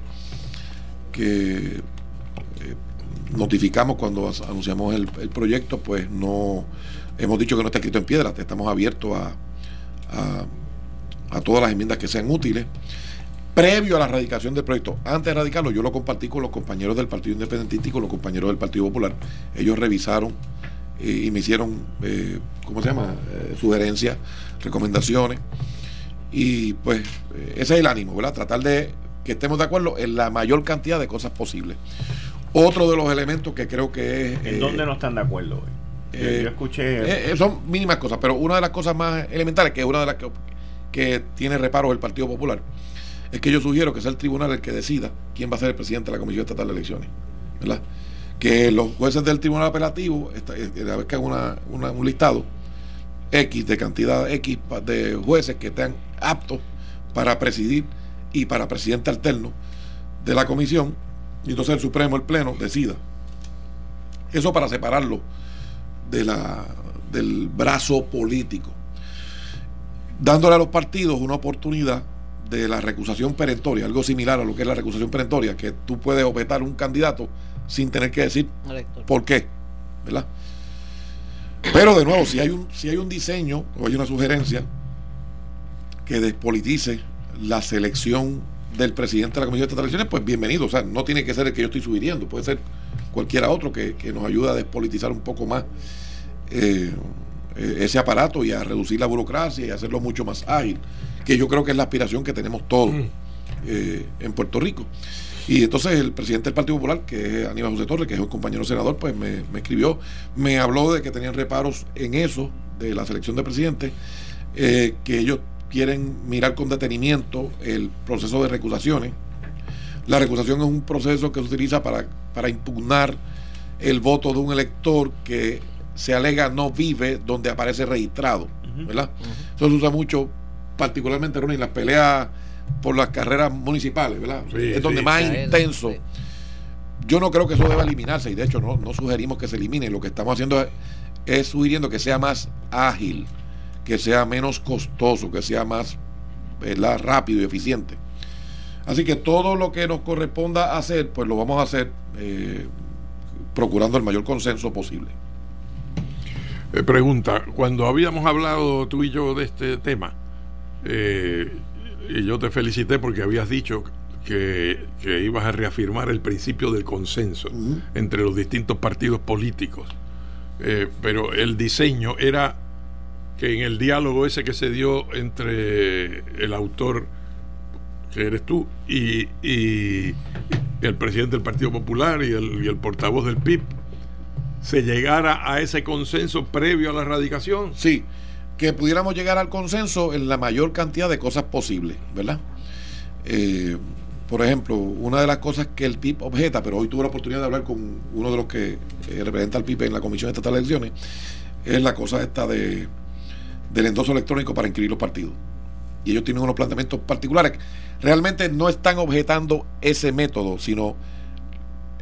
notificamos cuando anunciamos el, proyecto, pues no Hemos dicho que no está escrito en piedra, estamos abiertos a, a, todas las enmiendas que sean útiles. Previo a la radicación del proyecto, antes de radicarlo, yo lo compartí con los compañeros del Partido Independentista y con los compañeros del Partido Popular. Ellos revisaron eh, y me hicieron, eh, ¿cómo se llama?, eh, sugerencias, recomendaciones. Y pues ese es el ánimo, ¿verdad? Tratar de que estemos de acuerdo en la mayor cantidad de cosas posibles. Otro de los elementos que creo que es... ¿En dónde no están de acuerdo hoy? Eh, yo escuché. Eh, eh, son mínimas cosas, pero una de las cosas más elementales, que es una de las que, que tiene reparo el Partido Popular, es que yo sugiero que sea el tribunal el que decida quién va a ser el presidente de la Comisión Estatal de Elecciones. ¿verdad? Que los jueces del tribunal apelativo, a vez que una, un listado X de cantidad X de jueces que estén aptos para presidir y para presidente alterno de la comisión, y entonces el Supremo, el Pleno, decida. Eso para separarlo de la, del brazo político, dándole a los partidos una oportunidad de la recusación perentoria, algo similar a lo que es la recusación perentoria, que tú puedes objetar un candidato sin tener que decir por qué. ¿verdad? Pero de nuevo, si hay un, si hay un diseño o hay una sugerencia que despolitice la selección del presidente de la Comisión de estas elecciones, pues bienvenido. O sea, no tiene que ser el que yo estoy sugiriendo, puede ser cualquiera otro que, nos ayude a despolitizar un poco más eh, ese aparato y a reducir la burocracia y hacerlo mucho más ágil, que yo creo que es la aspiración que tenemos todos mm. eh, en Puerto Rico. Y entonces el presidente del Partido Popular, que es Aníbal José Torres, que es un compañero senador, pues me, escribió, me habló de que tenían reparos en eso, de la selección de presidente, eh, que ellos quieren mirar con detenimiento el proceso de recusaciones. La recusación es un proceso que se utiliza para, para impugnar el voto de un elector que se alega no vive donde aparece registrado, ¿verdad? Eso se usa mucho, particularmente en las peleas por las carreras municipales, ¿verdad? es donde más intenso. Yo no creo que eso deba eliminarse y de hecho no, no sugerimos que se elimine. Lo que estamos haciendo es, es sugiriendo que sea más ágil, que sea menos costoso, que sea más rápido y eficiente. Así que todo lo que nos corresponda hacer, pues lo vamos a hacer eh, procurando el mayor consenso posible. Eh, pregunta, cuando habíamos hablado tú y yo de este tema, eh, y yo te felicité porque habías dicho que, ibas a reafirmar el principio del consenso entre los distintos partidos políticos. pero el diseño era que en el diálogo ese que se dio entre el autor, que eres tú, y, el presidente del Partido Popular y el, portavoz del PIB, se llegara a ese consenso previo a la erradicación. Sí, que pudiéramos llegar al consenso en la mayor cantidad de cosas posibles, ¿verdad? Eh, por ejemplo, una de las cosas que el PIB objeta, pero hoy tuve la oportunidad de hablar con uno de los que eh, representa al PIB en la Comisión Estatal de Elecciones, es la cosa esta de del endoso electrónico para inscribir los partidos. Y ellos tienen unos planteamientos particulares. Realmente no están objetando ese método, sino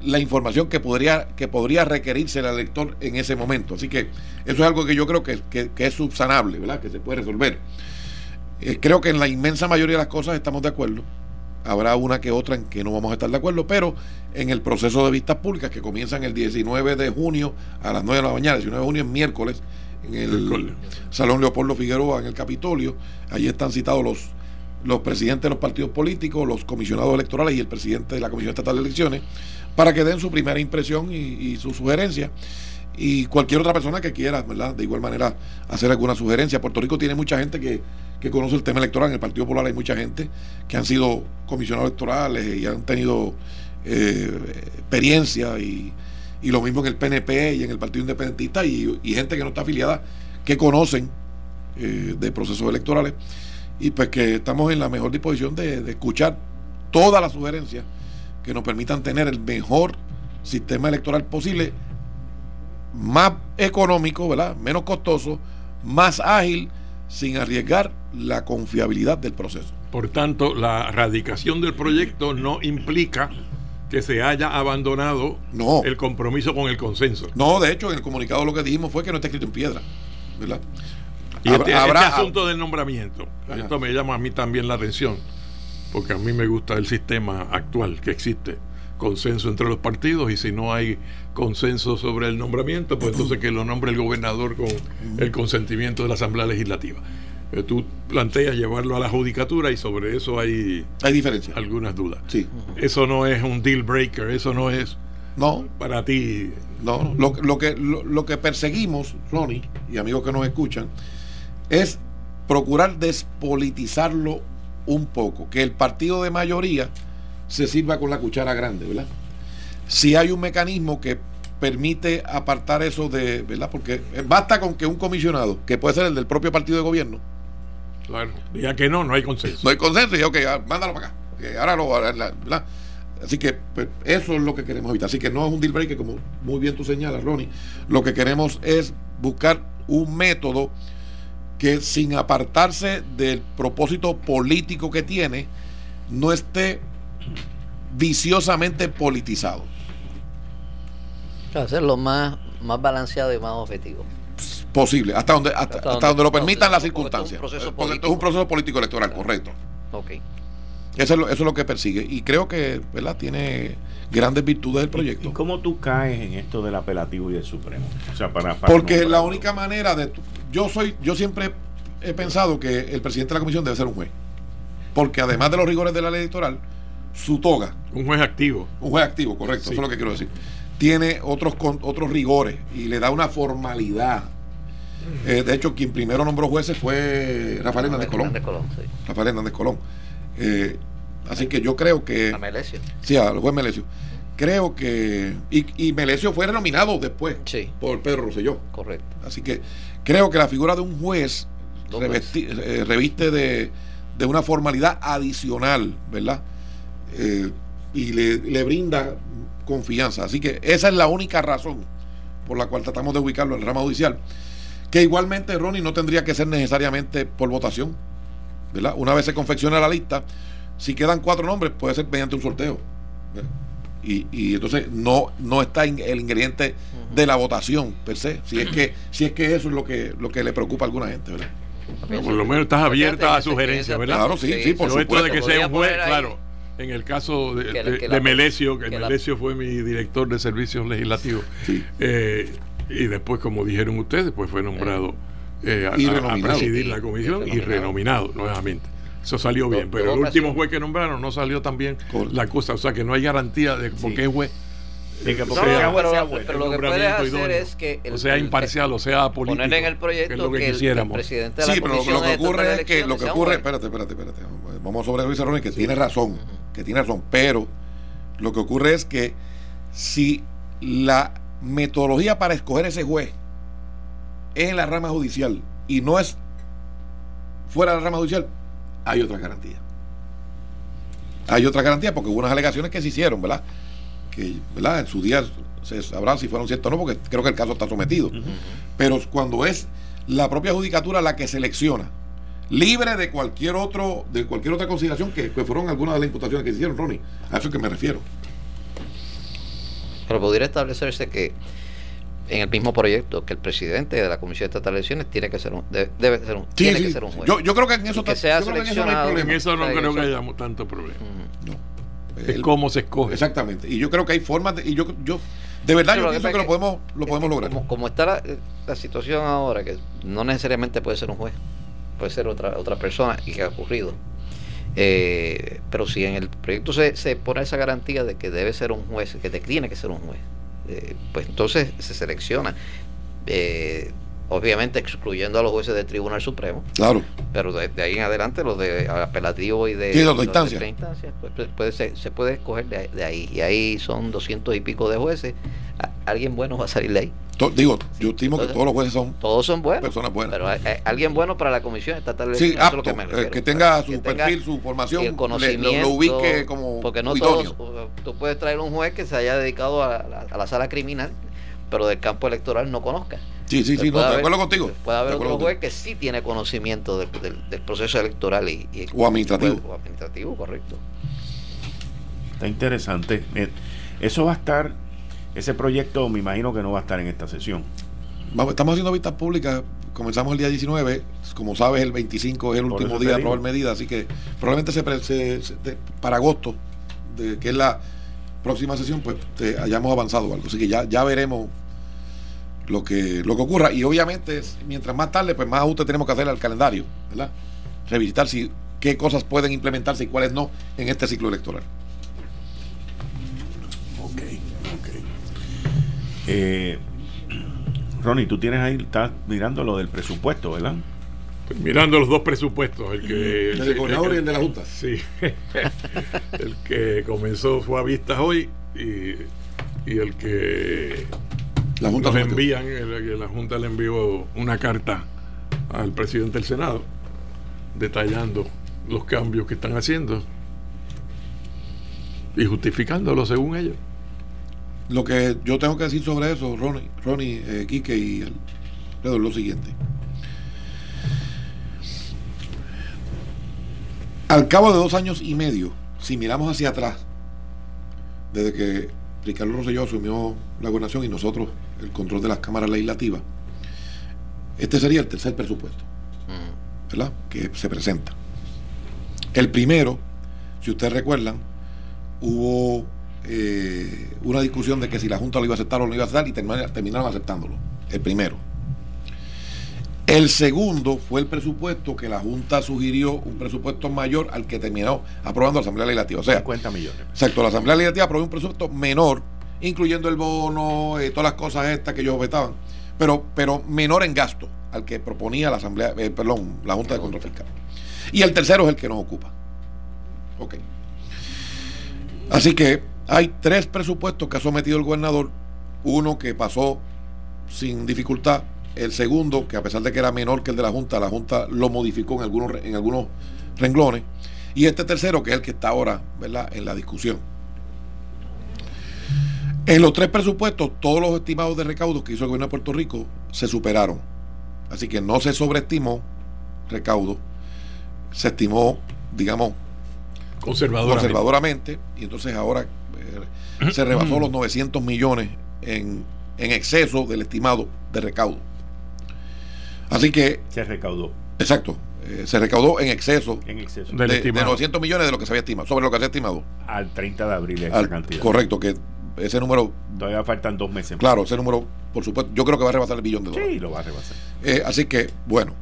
la información que podría, que podría requerirse el elector en ese momento. Así que eso es algo que yo creo que, es subsanable, ¿verdad? que se puede resolver. Eh, creo que en la inmensa mayoría de las cosas estamos de acuerdo. Habrá una que otra en que no vamos a estar de acuerdo, pero en el proceso de vistas públicas que comienzan el 19 de junio a las 9 de la mañana, el 19 de junio es miércoles, en el Salón Leopoldo Figueroa, en el Capitolio. Allí están citados los, los presidentes de los partidos políticos, los comisionados electorales y el presidente de la Comisión Estatal de Elecciones, para que den su primera impresión y, su sugerencia. Y cualquier otra persona que quiera, ¿verdad? De igual manera, hacer alguna sugerencia. Puerto Rico tiene mucha gente que, conoce el tema electoral. En el Partido Popular hay mucha gente que han sido comisionados electorales y han tenido eh, experiencia y, y lo mismo en el PNP y en el Partido Independentista y, gente que no está afiliada, que conocen eh, de procesos electorales y pues que estamos en la mejor disposición de, escuchar todas las sugerencias que nos permitan tener el mejor sistema electoral posible, más económico, ¿verdad? menos costoso, más ágil, sin arriesgar la confiabilidad del proceso. Por tanto, la radicación del proyecto no implica que se haya abandonado el compromiso con el consenso. No, de hecho, en el comunicado lo que dijimos fue que no está escrito en piedra, ¿verdad? Y este, este asunto del nombramiento, esto me llama a mí también la atención, porque a mí me gusta el sistema actual que existe, consenso entre los partidos, y si no hay consenso sobre el nombramiento, pues entonces que lo nombre el gobernador con el consentimiento de la Asamblea Legislativa. Eh, tú planteas llevarlo a la judicatura y sobre eso hay, hay diferencia. algunas dudas. Sí. Eso no es un deal breaker, eso no es no. para ti. No, lo, lo que, lo, que perseguimos, Ronnie, y amigos que nos escuchan, es procurar despolitizarlo un poco, que el partido de mayoría se sirva con la cuchara grande, ¿verdad? Si hay un mecanismo que permite apartar eso de, ¿verdad? Porque basta con que un comisionado, que puede ser el del propio partido de gobierno, Claro. Ya que no, no hay consenso. No hay consenso y ok, ah, mándalo para acá. ahora lo, Así que pues, eso es lo que queremos evitar. Así que no es un deal breaker, como muy bien tú señalas, Ronnie. Lo que queremos es buscar un método que sin apartarse del propósito político que tiene, no esté viciosamente politizado. Hacerlo más, más balanceado y más objetivo posible, hasta donde, hasta, donde, lo permitan las circunstancias. Porque esto es un proceso político electoral, correcto. Ok. Eso es, lo, eso es lo que persigue. Y creo que, ¿verdad? Tiene, grandes virtudes del proyecto. ¿Y cómo tú caes en esto del apelativo y del Supremo? O sea, para, Porque la única manera de... Yo soy, yo siempre he pensado que el presidente de la comisión debe ser un juez. Porque además de los rigores de la ley electoral, su toga. Un juez activo. Un juez activo, correcto, eso es lo que quiero decir. Tiene otros, otros rigores y le da una formalidad. Eh, de hecho, quien primero nombró jueces fue Rafael Hernández Colón. Rafael Hernández Colón. Eh, así que yo creo que. A Melesio. Sí, al juez Melesio. Creo que. Y, y Melesio fue renominado después por Pedro Rosselló. Correcto. Así que creo que la figura de un juez eh, reviste de, de, una formalidad adicional, ¿verdad? Eh, y le, brinda confianza. Así que esa es la única razón por la cual tratamos de ubicarlo en el rama judicial. Que igualmente, Ronnie, no tendría que ser necesariamente por votación. ¿verdad? Una vez se confecciona la lista, si quedan cuatro nombres, puede ser mediante un sorteo. Y, y, entonces no, no está el ingrediente de la votación per se, si es que, [CLEARS THROAT] si es que eso es lo que, lo que le preocupa a alguna gente, ¿verdad? por lo menos estás abierta a sugerencias, ¿verdad? Claro, sí, sí, por supuesto. de que sea un juez, claro. En el caso de, de, Melesio, que, Melesio fue mi director de servicios legislativos, eh, y después, como dijeron ustedes, pues fue nombrado eh, a, presidir la comisión y renominado nuevamente. Eso salió bien, pero el último juez que nombraron no salió tan bien la cosa, o sea que no hay garantía de porque es juez pero, lo que puede hacer es que o sea imparcial o sea político poner en el proyecto que, el, presidente de la sí pero lo, que ocurre es que lo que ocurre espérate espérate espérate vamos sobre Luis Arroyo que tiene razón que tiene razón pero lo que ocurre es que si la metodología para escoger ese juez es en la rama judicial y no es fuera de la rama judicial hay otra garantía hay otra garantía porque hubo unas alegaciones que se hicieron verdad ¿verdad? en su día se sabrá si fueron ciertos o no, porque creo que el caso está sometido. Pero cuando es la propia judicatura la que selecciona, libre de cualquier otro, de cualquier otra consideración que, fueron algunas de las imputaciones que se hicieron, Ronnie, a eso es que me refiero. Pero podría establecerse que en el mismo proyecto que el presidente de la Comisión Estatal de Elecciones tiene que ser un, debe, ser un, tiene que ser un juez. Yo, creo que en eso, que sea en eso no hay problema. En eso no creo que haya tanto problema. No es cómo se escoge. Exactamente. Y yo creo que hay formas de, y yo, yo de verdad yo pienso que, lo podemos, lo podemos lograr. Como, está la, situación ahora, que no necesariamente puede ser un juez, puede ser otra, otra persona y que ha ocurrido. Eh, pero si en el proyecto se, se, pone esa garantía de que debe ser un juez, que tiene que ser un juez, eh, pues entonces se selecciona. Eh, obviamente excluyendo a los jueces del Tribunal Supremo. Claro. Pero de, ahí en adelante, los de apelativo y de, sí, los de instancia. pues, puede se puede escoger de, ahí. Y ahí son doscientos y pico de jueces. alguien bueno va a salir de ahí. digo, yo estimo que todos los jueces son todos son buenos personas buenas pero hay, alguien bueno para la comisión estatal sí, apto, que, eh, que, tenga su perfil su formación el conocimiento lo, ubique como porque no todos tú puedes traer un juez que se haya dedicado a la sala criminal pero del campo electoral no conozca Sí, sí, sí, no, de acuerdo contigo. Puede haber otro juez que sí tiene conocimiento del, proceso electoral y, o administrativo. O administrativo, correcto. Está interesante. Eh, eso va a estar, ese proyecto me imagino que no va a estar en esta sesión. Vamos, estamos haciendo vistas públicas, comenzamos el día 19, como sabes el 25 es el último día de aprobar medidas, así que probablemente se, para agosto, de, que es la próxima sesión, pues hayamos avanzado algo. Así que ya, ya veremos lo que, lo que ocurra. Y obviamente, mientras más tarde, pues más ajuste tenemos que hacer al calendario, ¿verdad? Revisitar si qué cosas pueden implementarse y cuáles no en este ciclo electoral. Ok, ok. Eh, Ronnie, tú tienes ahí, estás mirando lo del presupuesto, ¿verdad? mirando los dos presupuestos, el que... El, gobernador y el de la Junta. Sí. [LAUGHS] el que comenzó fue a vistas hoy y, y el que la Junta nos envían, la Junta le envió una carta al presidente del Senado detallando los cambios que están haciendo y justificándolo según ellos. Lo que yo tengo que decir sobre eso, Ronnie, Ronnie eh, Quique y el, es lo siguiente. Al cabo de dos años y medio, si miramos hacia atrás, desde que Ricardo Rosselló asumió la gobernación y nosotros el control de las cámaras legislativas, este sería el tercer presupuesto, ¿verdad? Que se presenta. El primero, si ustedes recuerdan, hubo eh, una discusión de que si la Junta lo iba a aceptar o no lo iba a aceptar y terminaron aceptándolo. El primero. El segundo fue el presupuesto que la Junta sugirió, un presupuesto mayor al que terminó aprobando la Asamblea Legislativa. O sea, 50 millones. Exacto, la Asamblea Legislativa aprobó un presupuesto menor, incluyendo el bono, y todas las cosas estas que ellos objetaban, pero, pero menor en gasto al que proponía la Asamblea, eh, perdón, la Junta de Control Fiscal. Y el tercero es el que nos ocupa. Ok. Así que hay tres presupuestos que ha sometido el gobernador, uno que pasó sin dificultad el segundo, que a pesar de que era menor que el de la Junta, la Junta lo modificó en algunos, en algunos renglones. Y este tercero, que es el que está ahora ¿verdad? en la discusión. En los tres presupuestos, todos los estimados de recaudos que hizo el gobierno de Puerto Rico se superaron. Así que no se sobreestimó recaudo, se estimó, digamos, conservadoramente. conservadoramente y entonces ahora eh, se rebasó los 900 millones en, en exceso del estimado de recaudo. Así que... Se recaudó. Exacto. Eh, se recaudó en exceso, en exceso. De, de, 900 millones de lo que se había estimado, sobre lo que se había estimado. Al 30 de abril esa Al, cantidad. Correcto, que ese número... Todavía faltan dos meses. Más. Claro, ese número, por supuesto, yo creo que va a rebasar el billón de dólares. Sí, lo va a rebasar. Eh, así que, bueno.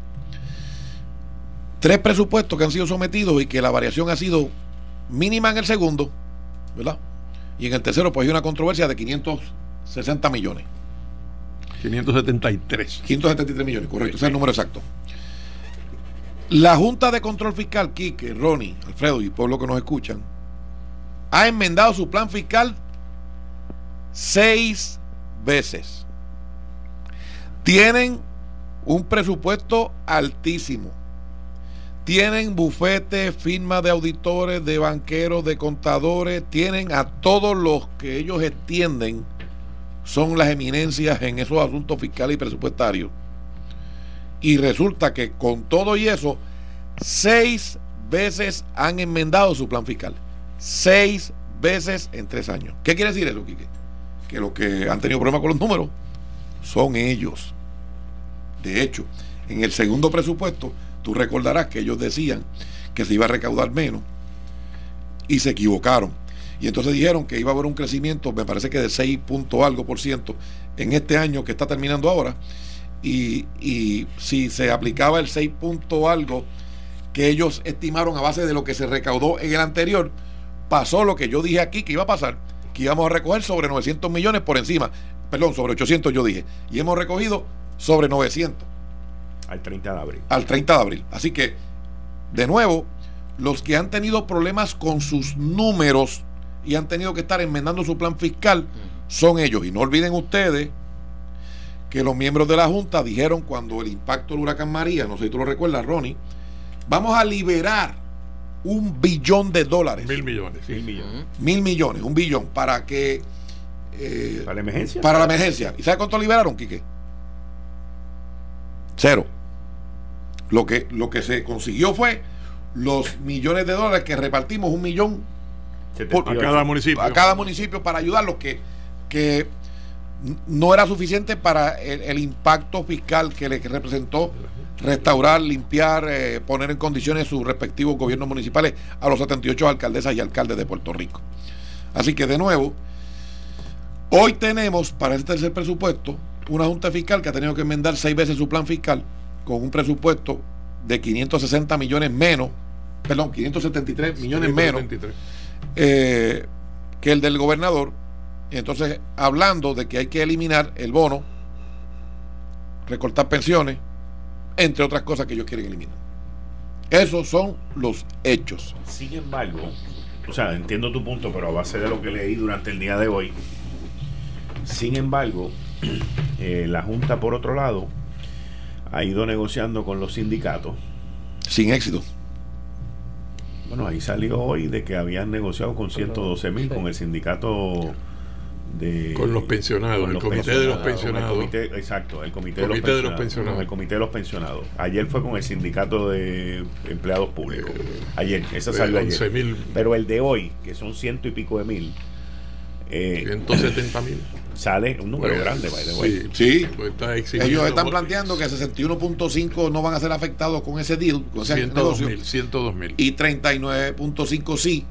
Tres presupuestos que han sido sometidos y que la variación ha sido mínima en el segundo, ¿verdad? Y en el tercero, pues hay una controversia de 560 millones. 573. 573 millones, correcto, ese es el número exacto. La Junta de Control Fiscal, Quique, Ronnie, Alfredo y pueblo que nos escuchan, ha enmendado su plan fiscal seis veces. Tienen un presupuesto altísimo. Tienen bufetes, firmas de auditores, de banqueros, de contadores, tienen a todos los que ellos extienden son las eminencias en esos asuntos fiscales y presupuestarios. Y resulta que con todo y eso, seis veces han enmendado su plan fiscal. Seis veces en tres años. ¿Qué quiere decir eso, Quique? Que los que han tenido problemas con los números son ellos. De hecho, en el segundo presupuesto, tú recordarás que ellos decían que se iba a recaudar menos y se equivocaron y entonces dijeron que iba a haber un crecimiento, me parece que de 6 punto algo por ciento en este año que está terminando ahora. Y, si se aplicaba el 6 punto algo que ellos estimaron a base de lo que se recaudó en el anterior, pasó lo que yo dije aquí que iba a pasar, que íbamos a recoger sobre 900 millones por encima, perdón, sobre 800 yo dije, y hemos recogido sobre 900. Al 30 de abril. Al 30 de abril. Así que, de nuevo, los que han tenido problemas con sus números y han tenido que estar enmendando su plan fiscal son ellos. Y no olviden ustedes que los miembros de la Junta dijeron cuando el impacto del huracán María, no sé si tú lo recuerdas, Ronnie, vamos a liberar un billón de dólares. Mil millones. Mil millones. Mil millones, un billón, para que... Eh, para la emergencia. Para la emergencia. ¿Y sabe cuánto liberaron, Quique? Cero. Lo que, lo que se consiguió fue los millones de dólares que repartimos, un millón por, a cada municipio. A cada municipio para ayudarlos, que, que no era suficiente para el, el impacto fiscal que le representó restaurar, limpiar, eh, poner en condiciones sus respectivos gobiernos municipales a los 78 alcaldesas y alcaldes de Puerto Rico. Así que de nuevo, hoy tenemos para este tercer presupuesto una junta fiscal que ha tenido que enmendar seis veces su plan fiscal con un presupuesto de 560 millones menos, perdón, 573 millones 573. menos eh, que el del gobernador. Entonces, hablando de que hay que eliminar el bono, recortar pensiones, entre otras cosas que ellos quieren eliminar. Esos son los hechos. Sin embargo, o sea, entiendo tu punto, pero a base de lo que leí durante el día de hoy, sin embargo, [CLEARS THROAT] eh, la Junta, por otro lado, ha ido negociando con los sindicatos. Sin éxito. Bueno, ahí salió hoy de que habían negociado con 112 mil con el sindicato de... Con los pensionados, con el los comité pensionados, de los pensionados. El comité, exacto, el comité, comité de, los de, los pensionados. El comité de los pensionados. Ayer fue con el sindicato de empleados públicos. Ayer, esa salió ayer. Mil. Pero el de hoy, que son ciento y pico de mil. Eh, 170 mil. Sale un número pues, grande, by the way. Sí, sí. Pues está ellos están planteando que 61.5 no van a ser afectados con ese deal, con ese 102 mil, 102 mil. Y 39.5 sí.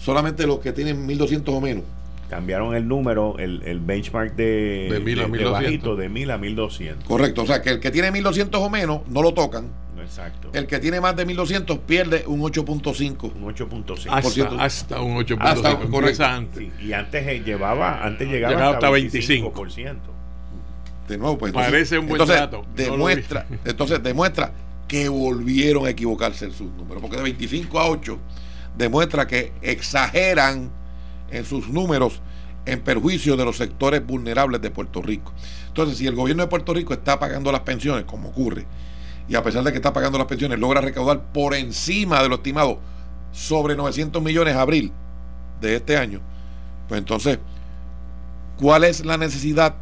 solamente los que tienen 1200 o menos. Cambiaron el número, el, el benchmark de, De 1000 a de 1200. bajito, de 1000 a 1200. Correcto, o sea que el que tiene 1200 o menos no lo tocan. Exacto. El que tiene más de 1200 pierde un 8.5. Un 8.5. Por cierto. Hasta, hasta un 8.5. Hasta, Empieza correcto. antes. Sí, y antes eh, llevaba, antes llegaba, Llegaba hasta hasta 25%. 25. De nuevo, pues Parece un buen entonces, dato. No Demuestra, entonces demuestra que volvieron a equivocarse en sus números, porque de 25 a 8 demuestra que exageran en sus números en perjuicio de los sectores vulnerables de Puerto Rico. Entonces, si el gobierno de Puerto Rico está pagando las pensiones, como ocurre, y a pesar de que está pagando las pensiones, logra recaudar por encima de lo estimado sobre 900 millones a abril de este año, pues entonces, ¿cuál es la necesidad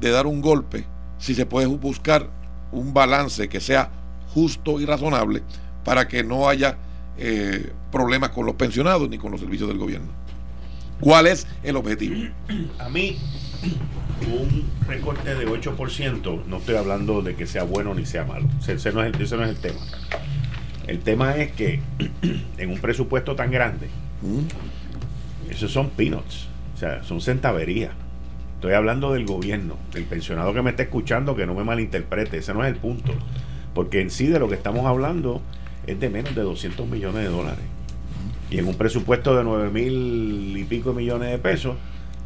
de dar un golpe si se puede buscar un balance que sea justo y razonable para que no haya eh, problemas con los pensionados ni con los servicios del gobierno? ¿Cuál es el objetivo? A mí, un recorte de 8%, no estoy hablando de que sea bueno ni sea malo. Ese, no, es el, ese no es el tema. El tema es que [CLEARS THROAT] en un presupuesto tan grande, ¿Mm? esos son peanuts, o sea, son centaverías. Estoy hablando del gobierno, del pensionado que me está escuchando, que no me malinterprete, ese no es el punto. Porque en sí de lo que estamos hablando es de menos de 200 millones de dólares. Y en un presupuesto de 9 mil y pico millones de pesos,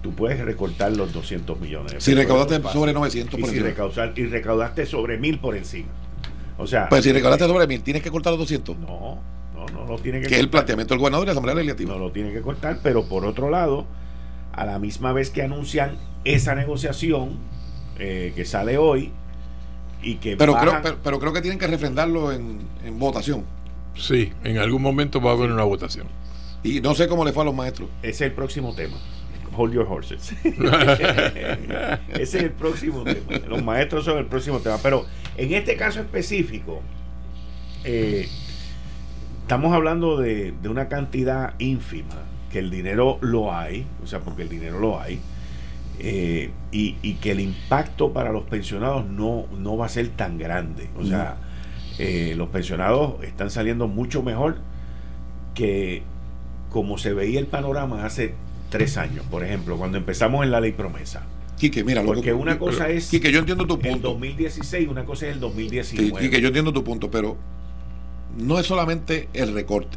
tú puedes recortar los 200 millones de pesos. Si recaudaste sobre 900 y por si encima. recaudar- y recaudaste sobre mil por encima. O sea, Pues si recaudaste sobre mil, tienes que cortar los 200. no, no, no lo tiene que Que es el planteamiento del gobernador y la Asamblea Legislativa. No lo tiene que cortar, pero por otro lado, a la misma vez que anuncian esa negociación eh, que sale hoy y que Pero creo, bajan- pero, pero creo que tienen que refrendarlo en, en votación. Sí, en algún momento va a haber una votación. Y no sé cómo le fue a los maestros. ese es el próximo tema. Hold your horses. [LAUGHS] ese es el próximo tema. Los maestros son el próximo tema. Pero en este caso específico, eh, estamos hablando de, de una cantidad ínfima, que el dinero lo hay, o sea, porque el dinero lo hay, eh, y, y que el impacto para los pensionados no, no va a ser tan grande. O sea, eh, los pensionados están saliendo mucho mejor que como se veía el panorama hace tres años, por ejemplo, cuando empezamos en la ley promesa. Quique, mira, lo Porque que- una cosa es Quique, yo entiendo tu el punto. 2016, una cosa es el Sí, 2019. Quique, yo entiendo tu punto, pero no es solamente el recorte.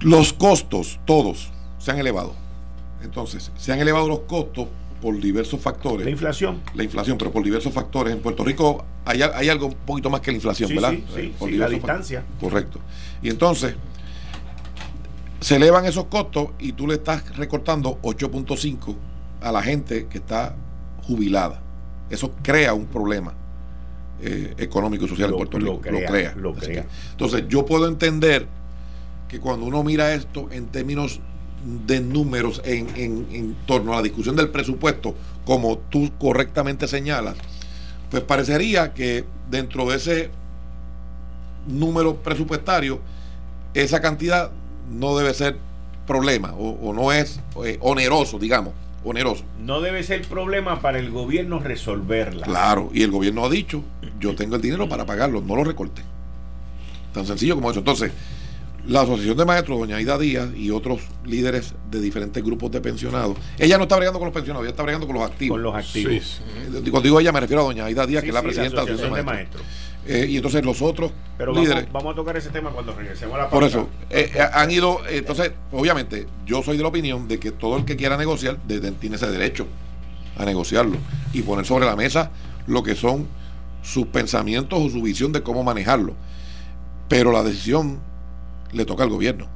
Los costos, todos, se han elevado. Entonces, se han elevado los costos por diversos factores. La inflación. la inflación, pero por diversos factores. En Puerto Rico hay, hay algo un poquito más que la inflación, Sí, ¿verdad? sí, sí, Eh, por sí, la distancia. Correcto. Y entonces, se elevan esos costos y tú le estás recortando 8.5 a la gente que está jubilada. Eso crea un problema eh, económico y social Lo- en Puerto lo Rico. crea, lo crea. que, entonces, yo puedo entender que cuando uno mira esto en términos de números en, en, en torno a la discusión del presupuesto, como tú correctamente señalas, pues parecería que dentro de ese número presupuestario, esa cantidad no debe ser problema o, o no es eh, oneroso, digamos, oneroso. No debe ser problema para el gobierno resolverla. Claro, y el gobierno ha dicho, yo tengo el dinero para pagarlo, no lo recorte. Tan sencillo como eso. Entonces, la Asociación de Maestros, doña Aida Díaz y otros líderes de diferentes grupos de pensionados, ella no está bregando con los pensionados, ella está bregando con los activos. Con los activos. Sí, sí. Eh, Cuando digo ella me refiero a doña Aida Díaz, Sí, que es la sí, presidenta de la Asociación de de Maestros. Eh, y entonces los otros Pero líderes... vamos, vamos a tocar ese tema cuando regresemos a la Por pausa. eso, eh, eh, han ido, eh, entonces, obviamente, yo soy de la opinión de que todo el que quiera negociar de- de- tiene ese derecho a negociarlo y poner sobre la mesa lo que son sus pensamientos o su visión de cómo manejarlo. Pero la decisión le toca al gobierno.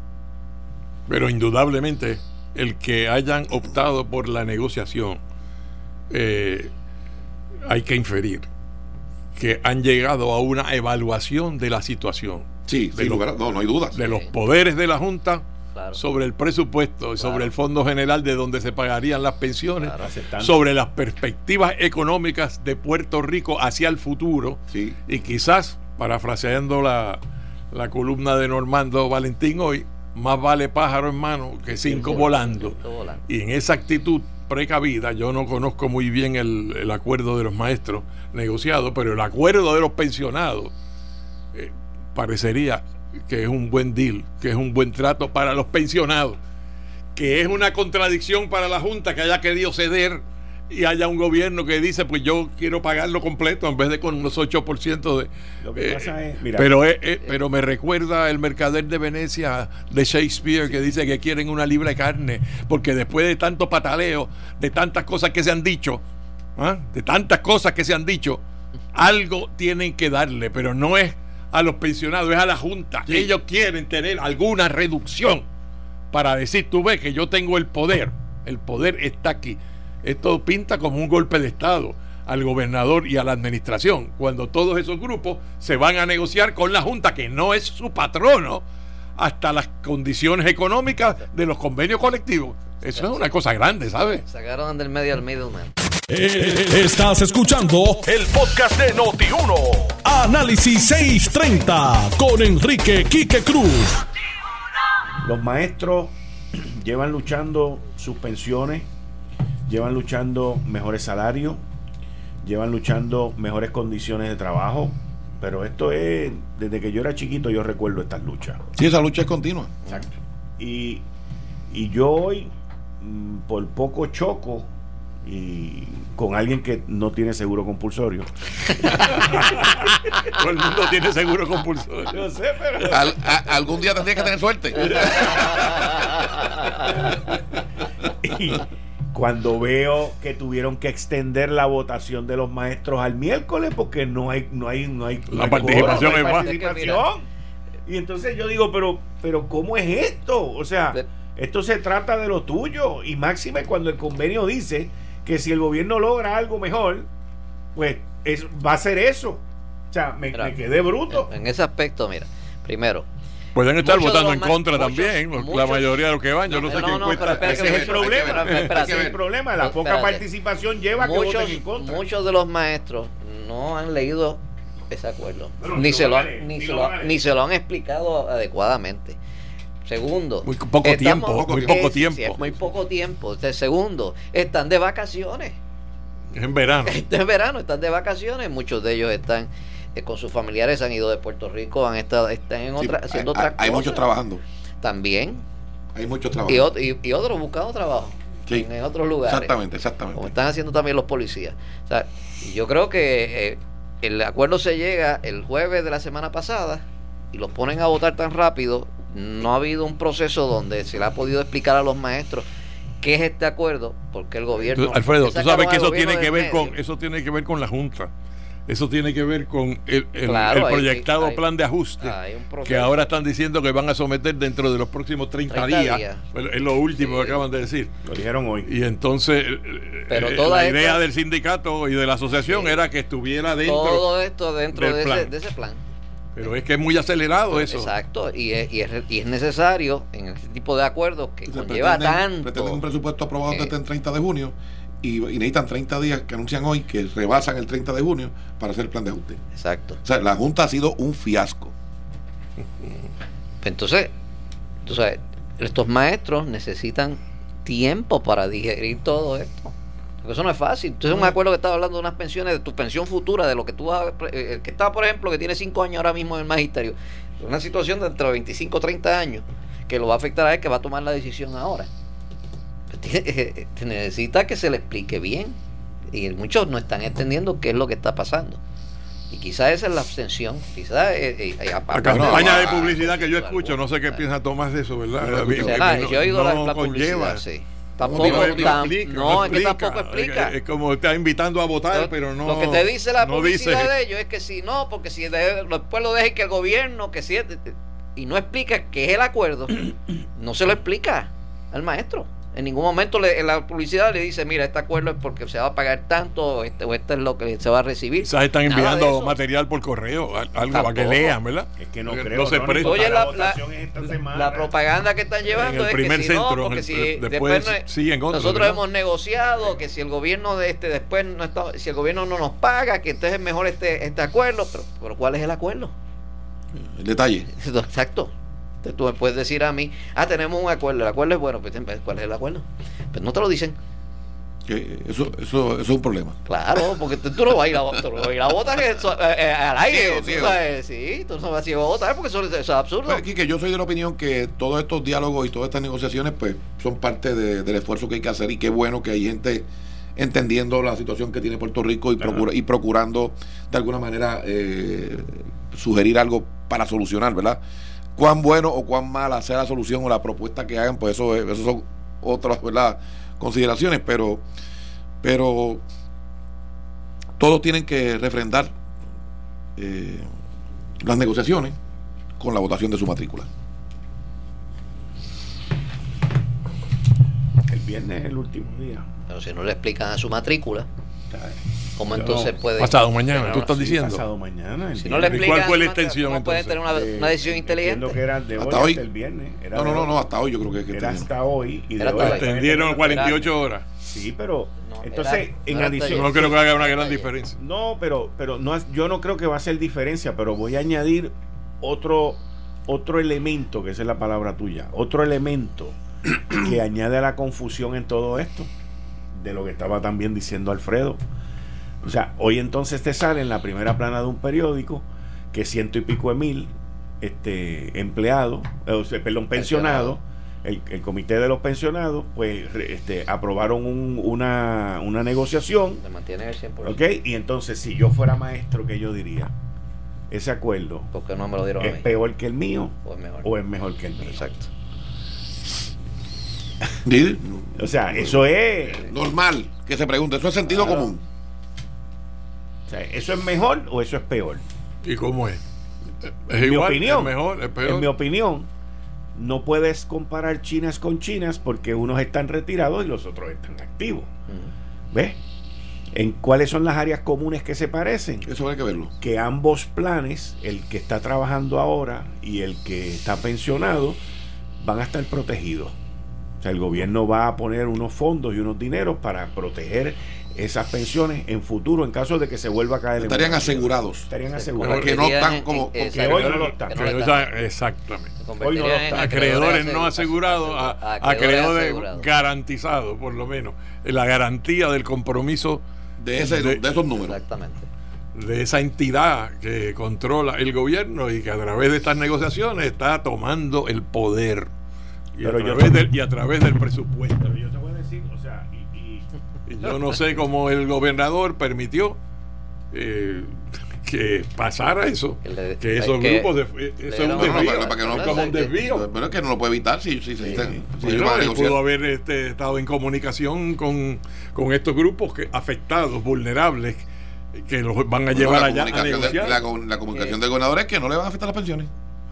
Pero indudablemente el que hayan optado por la negociación, eh, hay que inferir que han llegado a una evaluación de la situación, Sí, De sin lo- lugar a- no, no hay dudas. de los poderes de la Junta Claro. sobre el presupuesto sobre el Fondo General de donde se pagarían las pensiones, Claro. Sobre las perspectivas económicas de Puerto Rico hacia el futuro Sí. y quizás, parafraseando la, la columna de Normando Valentín hoy, más vale pájaro en mano que cinco volando. Cinco volando. Y en esa actitud precavida, yo no conozco muy bien el, el acuerdo de los maestros negociado, pero el acuerdo de los pensionados eh, parecería que es un buen deal, que es un buen trato para los pensionados, que es una contradicción para la Junta que haya querido ceder y haya un gobierno que dice, pues yo quiero pagarlo completo en vez de con unos 8% de... Lo que pasa es, mira, pero, eh, eh, pero me recuerda el mercader de Venecia de Shakespeare que dice que quieren una libra de carne, porque después de tanto pataleo, de tantas cosas que se han dicho, ¿ah? de tantas cosas que se han dicho, algo tienen que darle, pero no es a los pensionados, es a la Junta. Ellos quieren tener alguna reducción para decir, tú ves que yo tengo el poder, el poder está aquí. Esto pinta como un golpe de Estado al gobernador y a la administración, cuando todos esos grupos se van a negociar con la Junta, que no es su patrono, hasta las condiciones económicas de los convenios colectivos. Eso es una cosa grande, ¿sabes? Sacaron del medio al middleman. Eh, estás escuchando el podcast de Noti1. Análisis 630 con Enrique Quique Cruz. Los maestros llevan luchando sus pensiones, llevan luchando mejores salarios, llevan luchando mejores condiciones de trabajo. Pero esto es, desde que yo era chiquito, yo recuerdo estas luchas. Sí, esa lucha es continua. Exacto. Y, y yo hoy, mm, por poco choco y con alguien que no tiene seguro compulsorio. [LAUGHS] Todo el mundo tiene seguro compulsorio. Yo sé, pero. Al- a- algún día tendría que tener suerte. [LAUGHS] Y cuando veo que tuvieron que extender la votación de los maestros al miércoles porque no hay no hay no hay no La hay participación quórum, no hay participación. y entonces yo digo pero pero cómo es esto o sea esto se trata de lo tuyo. Y máxime cuando el convenio dice que si el gobierno logra algo mejor pues es, va a ser eso. O sea me, me quedé bruto. En, en ese aspecto, mira, primero, Pueden estar Muchos votando en contra muchos- también, la mayoría de los que van. Yo no, sé No, qué no, encuesta. pero espera ese que es el problema espera, ese es el problema la poca Espérate. participación lleva a que muchos, voten en contra muchos de los maestros no han leído ese acuerdo. Ni, se lo han, ni, se lo leer. ni se lo han explicado adecuadamente. Segundo, Muy poco estamos- tiempo, muy poco es- tiempo. sí, es muy poco tiempo. Este, segundo, están de vacaciones. Es en verano. Este es verano, están de vacaciones. Muchos de ellos están eh, con sus familiares, han ido de Puerto Rico, han estado, están en Sí, otra, haciendo hay, otras hay cosas. muchos trabajando. También. Hay muchos Y, trabajando. y, y otros buscando trabajo. Sí. En otros lugares. Exactamente, como exactamente. están haciendo también los policías. O sea, yo creo que eh, el acuerdo se llega el jueves de la semana pasada y los ponen a votar tan rápido. No ha habido un proceso donde se le ha podido explicar a los maestros qué es este acuerdo, porque el gobierno. Tú, Alfredo, tú sabes que eso tiene que ver medio. con eso tiene que ver con la junta. Eso tiene que ver con el, el- Claro, el hay- proyectado hay- plan de ajuste que ahora están diciendo que van a someter dentro de los próximos 30, 30 días. días. Bueno, es lo último Sí. que acaban de decir. lo dijeron hoy Y entonces eh, Pero eh, toda la esta- idea del sindicato y de la asociación Sí. era que estuviera dentro, Todo esto dentro del de ese, plan. de ese plan. pero es que es muy acelerado eso. Exacto, y es, y, es, y es necesario en este tipo de acuerdos que Se conlleva pretenden- tanto. pretenden un presupuesto aprobado Eh. desde el 30 de junio y, y necesitan 30 días que anuncian hoy que rebasan el 30 de junio para hacer el plan de ajuste. Exacto. O sea, la Junta ha sido un fiasco. Entonces, tú sabes, estos maestros necesitan tiempo para digerir todo esto. Porque eso no es fácil. Entonces, me acuerdo que estaba hablando de unas pensiones, de tu pensión futura, de lo que tú vas a. eh, El que está, por ejemplo, que tiene 5 años ahora mismo en el magisterio. Una situación de entre 25 o 30 años que lo va a afectar a él, que va a tomar la decisión ahora. [LAUGHS] Necesita que se le explique bien. Y muchos no están entendiendo qué es lo que está pasando. Y quizás esa es la abstención. Quizás. eh, eh, La campaña no, de ah, publicidad que yo escucho, no sé qué alguna. piensa Tomás de eso, ¿verdad? No, yo he oído la, no la conlleva. publicidad, sí. Tampoco, no, no tam- explica, no, es que explica. tampoco explica. Es, es como está invitando a votar, Lo- pero no. lo que te dice la publicidad dice- de ellos es que si no, porque si de- después lo deje que el gobierno, que si y no explica qué es el acuerdo, [COUGHS] no se lo explica al maestro. En ningún momento le, en la publicidad le dice, mira, este acuerdo es porque se va a pagar tanto, o este, o este es lo que se va a recibir. Quizás están enviando material por correo, al- algo para que lean, ¿verdad? Es que no creo. no se presta. Oye, la, la- votación es esta semana. la propaganda que están En llevando el es que si centro, no, porque el- si después después otros, nosotros ¿verdad? hemos negociado que si el gobierno de este después no está, si el gobierno no nos paga, que entonces es mejor este este acuerdo, pero, pero ¿cuál es el acuerdo? El detalle. [LAUGHS] Exacto. Entonces tú me puedes decir a mí, ah, tenemos un acuerdo, el acuerdo es bueno, pues ¿cuál es el acuerdo? Pues no te lo dicen. Eso, eso, eso es un problema. Claro, porque tú, no vas a ir a, tú no vas a, ir a votar eh, eh, al aire. Ciego, ciego. Sí, tú no vas a ir a votar porque eso, es absurdo. Pues aquí que yo soy de la opinión que todos estos diálogos y todas estas negociaciones pues son parte de, del esfuerzo que hay que hacer y qué bueno que hay gente entendiendo la situación que tiene Puerto Rico y, procura, y procurando de alguna manera eh, sugerir algo para solucionar, ¿verdad? Cuán bueno o cuán mala sea la solución o la propuesta que hagan, pues eso, eso son otras, ¿verdad? consideraciones, pero, pero todos tienen que refrendar eh, las negociaciones con la votación de su matrícula. El viernes es el último día. Pero si no le explican a su matrícula, ¿Cómo entonces puede.? Pasado mañana, tú estás diciendo. Pasado mañana. Si no le explican, ¿Cuál fue la extensión? ¿Cómo puede tener una, una decisión inteligente? que era de hasta hoy. Hasta el viernes. Era no, no, no, no, hasta hoy yo creo que, es que era hasta hoy. Y de hoy extendieron 48 horas. Sí, pero no, entonces en no adición. No creo que haga una gran diferencia. No, pero, pero no, yo no creo que va a ser diferencia, pero voy a añadir otro, otro elemento, que esa es la palabra tuya, otro elemento que añade a la confusión en todo esto, de lo que estaba también diciendo Alfredo o sea, hoy entonces te sale en la primera plana de un periódico que ciento y pico de mil este, empleados, eh, perdón, pensionados, el, comité de los pensionados, pues este, aprobaron una, una negociación. mantiene el 100%. ¿Ok? Y entonces, si yo fuera maestro, ¿qué yo diría? Ese acuerdo ¿Por no me lo dieron es peor que el mío o es mejor, o es mejor que el mío. Exacto. o sea, eso es normal que se pregunte, eso es sentido común. ¿Eso es mejor o eso es peor? ¿Y cómo es? ¿Es en mi opinión, mejor, es peor. En mi opinión, no puedes comparar chinas con chinas porque unos están retirados y los otros están activos. Mm. ¿Ves? ¿En cuáles son las áreas comunes que se parecen? Eso hay que verlo. Que ambos planes, el que está trabajando ahora y el que está pensionado, van a estar protegidos. O sea, el gobierno va a poner unos fondos y unos dineros para proteger esas pensiones en futuro en caso de que se vuelva a caer estarían asegurados. Estarían asegurados. Que no están como porque hoy no lo están. exactamente. Hoy no lo están. acreedores no asegurados a, acreedores garantizados por lo menos. La garantía del compromiso de, ese, de, esos números. Exactamente. De esa entidad que controla el gobierno y que a través de estas negociaciones está tomando el poder. Y, a, través del, y a través del presupuesto yo no sé cómo el gobernador permitió eh, que pasara eso. que esos grupos de, eh, eso es un desvío. Pero es que no lo puede evitar si, si, si, pudo haber este, estado en comunicación con, con estos grupos que, afectados, vulnerables, que los van a llevar allá a negociar. la, la, comunicación del gobernador es que no le van a afectar las pensiones.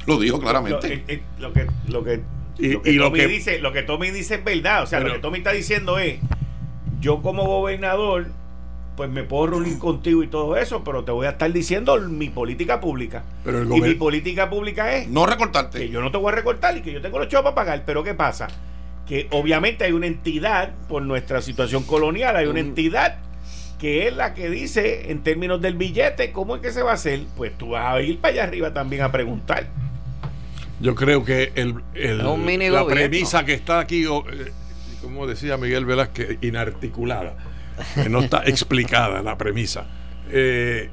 Lo dijo claramente. Eh, lo, que, lo que, y, lo que, dice, lo que Tommy dice es verdad. O sea, lo que Tommy está diciendo es yo como gobernador, pues me puedo reunir [CLEARS THROAT] contigo y todo eso, pero te voy a estar diciendo mi política pública. y mi política pública es... No recortarte. Que yo no te voy a recortar y que yo tengo los chavos para pagar. Pero ¿qué pasa? Que obviamente hay una entidad, por nuestra situación colonial, hay una entidad que es la que dice en términos del billete cómo es que se va a hacer. Pues tú vas a ir para allá arriba también a preguntar. Yo creo que el, la premisa que está aquí... Como decía Miguel Velázquez, inarticulada, que no está explicada la premisa, eh,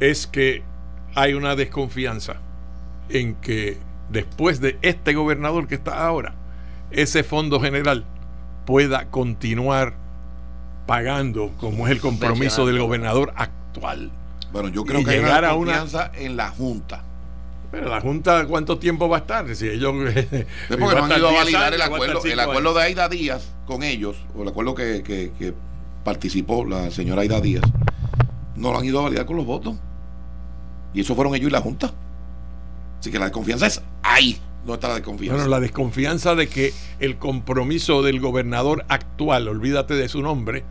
es que hay una desconfianza en que después de este gobernador que está ahora, ese fondo general pueda continuar pagando, como es el compromiso del gobernador actual. Bueno, yo creo que hay una confianza en la Junta pero la Junta, ¿cuánto tiempo va a estar? Si ellos. [LAUGHS] porque no han ido a validar el acuerdo, el acuerdo de Aida Díaz con ellos, o el acuerdo que, que, participó la señora Aida Díaz, no lo han ido a validar con los votos. Y eso fueron ellos y la Junta. Así que la desconfianza es ahí. No está la desconfianza. Bueno, la desconfianza de que el compromiso del gobernador actual, olvídate de su nombre,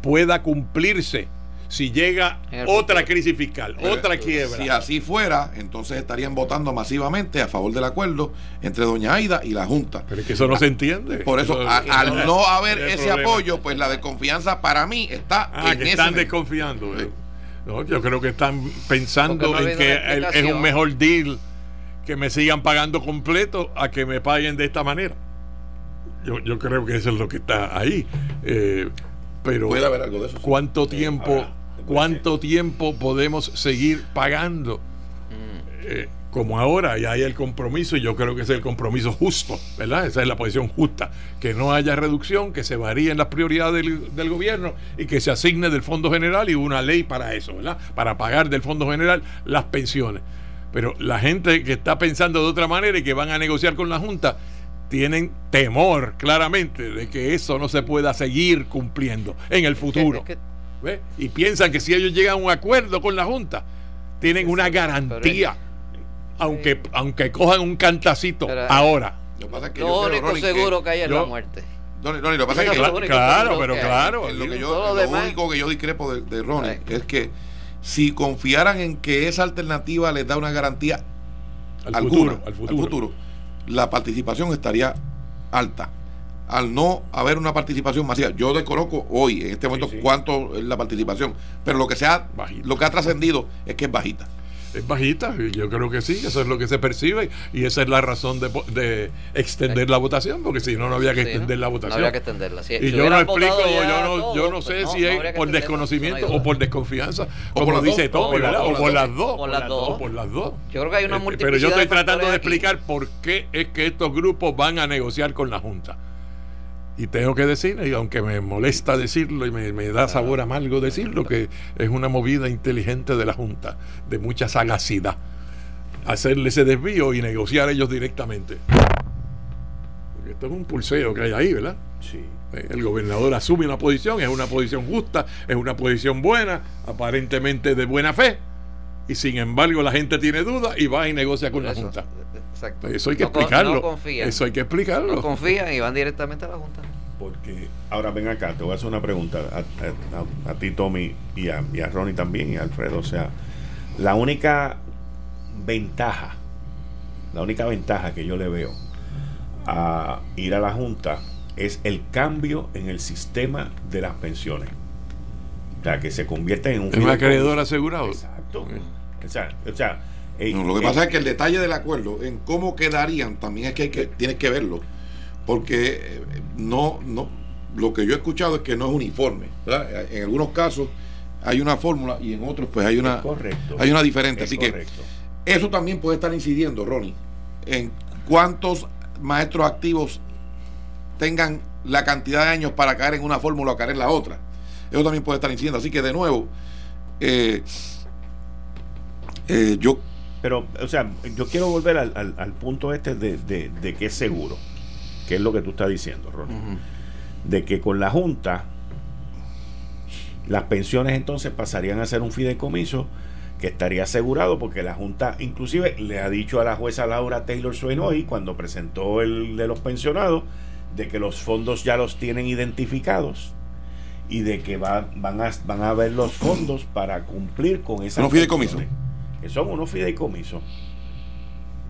pueda cumplirse si llega otra crisis fiscal, otra quiebra. Si así fuera, entonces estarían votando masivamente a favor del acuerdo entre doña Aida y la Junta. Pero es que eso no se entiende. Por eso, al no haber ese apoyo, pues la desconfianza para mí está ah, que están desconfiando. Eh. yo creo que están pensando en que es un mejor deal que me sigan pagando completo a que me paguen de esta manera. Yo, yo creo que eso es lo que está ahí. Eh, pero Puede haber algo de eso. sí. ¿cuánto tiempo, cuánto tiempo podemos seguir pagando? Mm. Eh, como ahora, y hay el compromiso, y yo creo que es el compromiso justo, ¿verdad? Esa es la posición justa, que no haya reducción, que se varíen las prioridades del, del gobierno y que se asigne del Fondo General y una ley para eso, ¿verdad? Para pagar del Fondo General las pensiones. Pero la gente que está pensando de otra manera y que van a negociar con la Junta, tienen temor claramente de que eso no se pueda seguir cumpliendo en el futuro. Es que- ¿Ve? Y piensan que si ellos llegan a un acuerdo con la Junta, tienen una garantía, aunque, aunque cojan un cantacito Pero- ahora. Lo que pasa es que lo yo creo, único Ronnie, seguro que, hay es la muerte. Lo que pasa es que claro, pero que claro. Lo que yo, lo único que yo discrepo de, de Ronnie es que si confiaran en que esa alternativa les da una garantía al alguna futuro, al futuro. la participación estaría alta. Al no haber una participación masiva, yo desconozco hoy, en este momento, Sí, sí. cuánto es la participación, pero lo que se ha, Bajita. lo que ha trascendido es que es bajita. Es bajita, y yo creo que sí, eso es lo que se percibe y esa es la razón de, extender la votación, porque si no, no había que extender ¿no? la No votación. habría que extenderla. Si- y si yo no explico, yo no, yo no pues sé no, si no es por desconocimiento no o por desconfianza, O por como las dice dos, Tommy, o por las ¿verdad? dos, O por las dos. Por las dos. O por las dos. Yo creo que hay una Este, Pero yo multiplicidad estoy tratando de explicar por qué es que estos grupos van a negociar con la Junta. Y tengo que decir, y aunque me molesta decirlo y me, me da sabor amargo decirlo, que es una movida inteligente de la Junta, de mucha sagacidad. Hacerle ese desvío y negociar ellos directamente. Porque esto es un pulseo que hay ahí, ¿verdad? Sí. Eh, El gobernador asume una posición, es una posición justa, es una posición buena, aparentemente de buena fe, y sin embargo la gente tiene dudas y va y negocia con la Junta. Exacto. Eso hay que No explicarlo. No confían. Eso hay que No explicarlo. confían y van directamente a la Junta. Porque ahora ven acá, te voy a hacer una pregunta a, a- a- a ti, Tommy, y a, y a Ronnie también, y a Alfredo. O sea, la única ventaja, la única ventaja que yo le veo a ir a la Junta es el cambio en el sistema de las pensiones. O sea, que se convierten en un Es un acreedor asegurado. Exacto. O sea, o sea, No, lo que pasa es que el detalle del acuerdo, en cómo quedarían, también es que, hay que tienes que verlo. Porque eh, no, no, lo que yo he escuchado es que no es uniforme. ¿verdad? En algunos casos hay una fórmula y en otros pues hay una, correcto. hay una diferente. Así que correcto. eso también puede estar incidiendo, Ronnie, en cuántos maestros activos tengan la cantidad de años para caer en una fórmula o caer en la otra. Eso también puede estar incidiendo. Así que de nuevo, eh, eh, yo Pero, o sea, yo quiero volver al, al- al punto este de, de- de que es seguro, que es lo que tú estás diciendo, Ronnie. De que con la Junta, las pensiones entonces pasarían a ser un fideicomiso que estaría asegurado porque la Junta inclusive le ha dicho a la jueza Laura Taylor Swain hoy, cuando presentó el de los pensionados, de que los fondos ya los tienen identificados y de que va- van, a, van a ver los fondos para cumplir con esas Unos fideicomisos. pensiones, que son unos fideicomisos.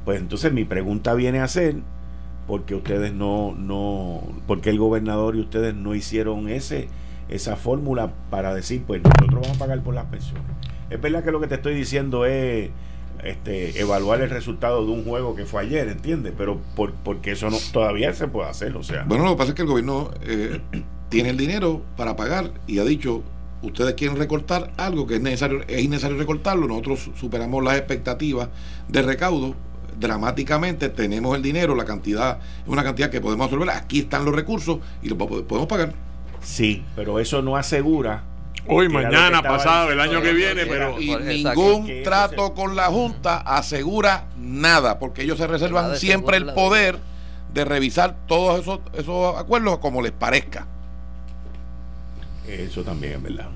Pues entonces mi pregunta viene a ser, ¿por qué ustedes no, no, por qué el gobernador y ustedes no hicieron ese, esa fórmula para decir, pues nosotros vamos a pagar por las pensiones? Es verdad que lo que te estoy diciendo es este, evaluar el resultado de un juego que fue ayer, ¿entiendes? Pero por, porque eso no todavía se puede hacer, o sea. Bueno, lo que pasa es que el gobierno eh, tiene el dinero para pagar y ha dicho, ustedes quieren recortar algo que es necesario, es innecesario recortarlo, nosotros superamos las expectativas de recaudo. Dramáticamente, tenemos el dinero, la cantidad, es una cantidad que podemos absorber, aquí están los recursos y lo po- podemos pagar. Sí, pero eso no asegura Hoy, mañana, pasado, el año que viene, pero Y ningún trato con la Junta asegura nada, porque ellos se reservan siempre el poder de revisar todos esos, esos acuerdos como les parezca. Eso también es verdad.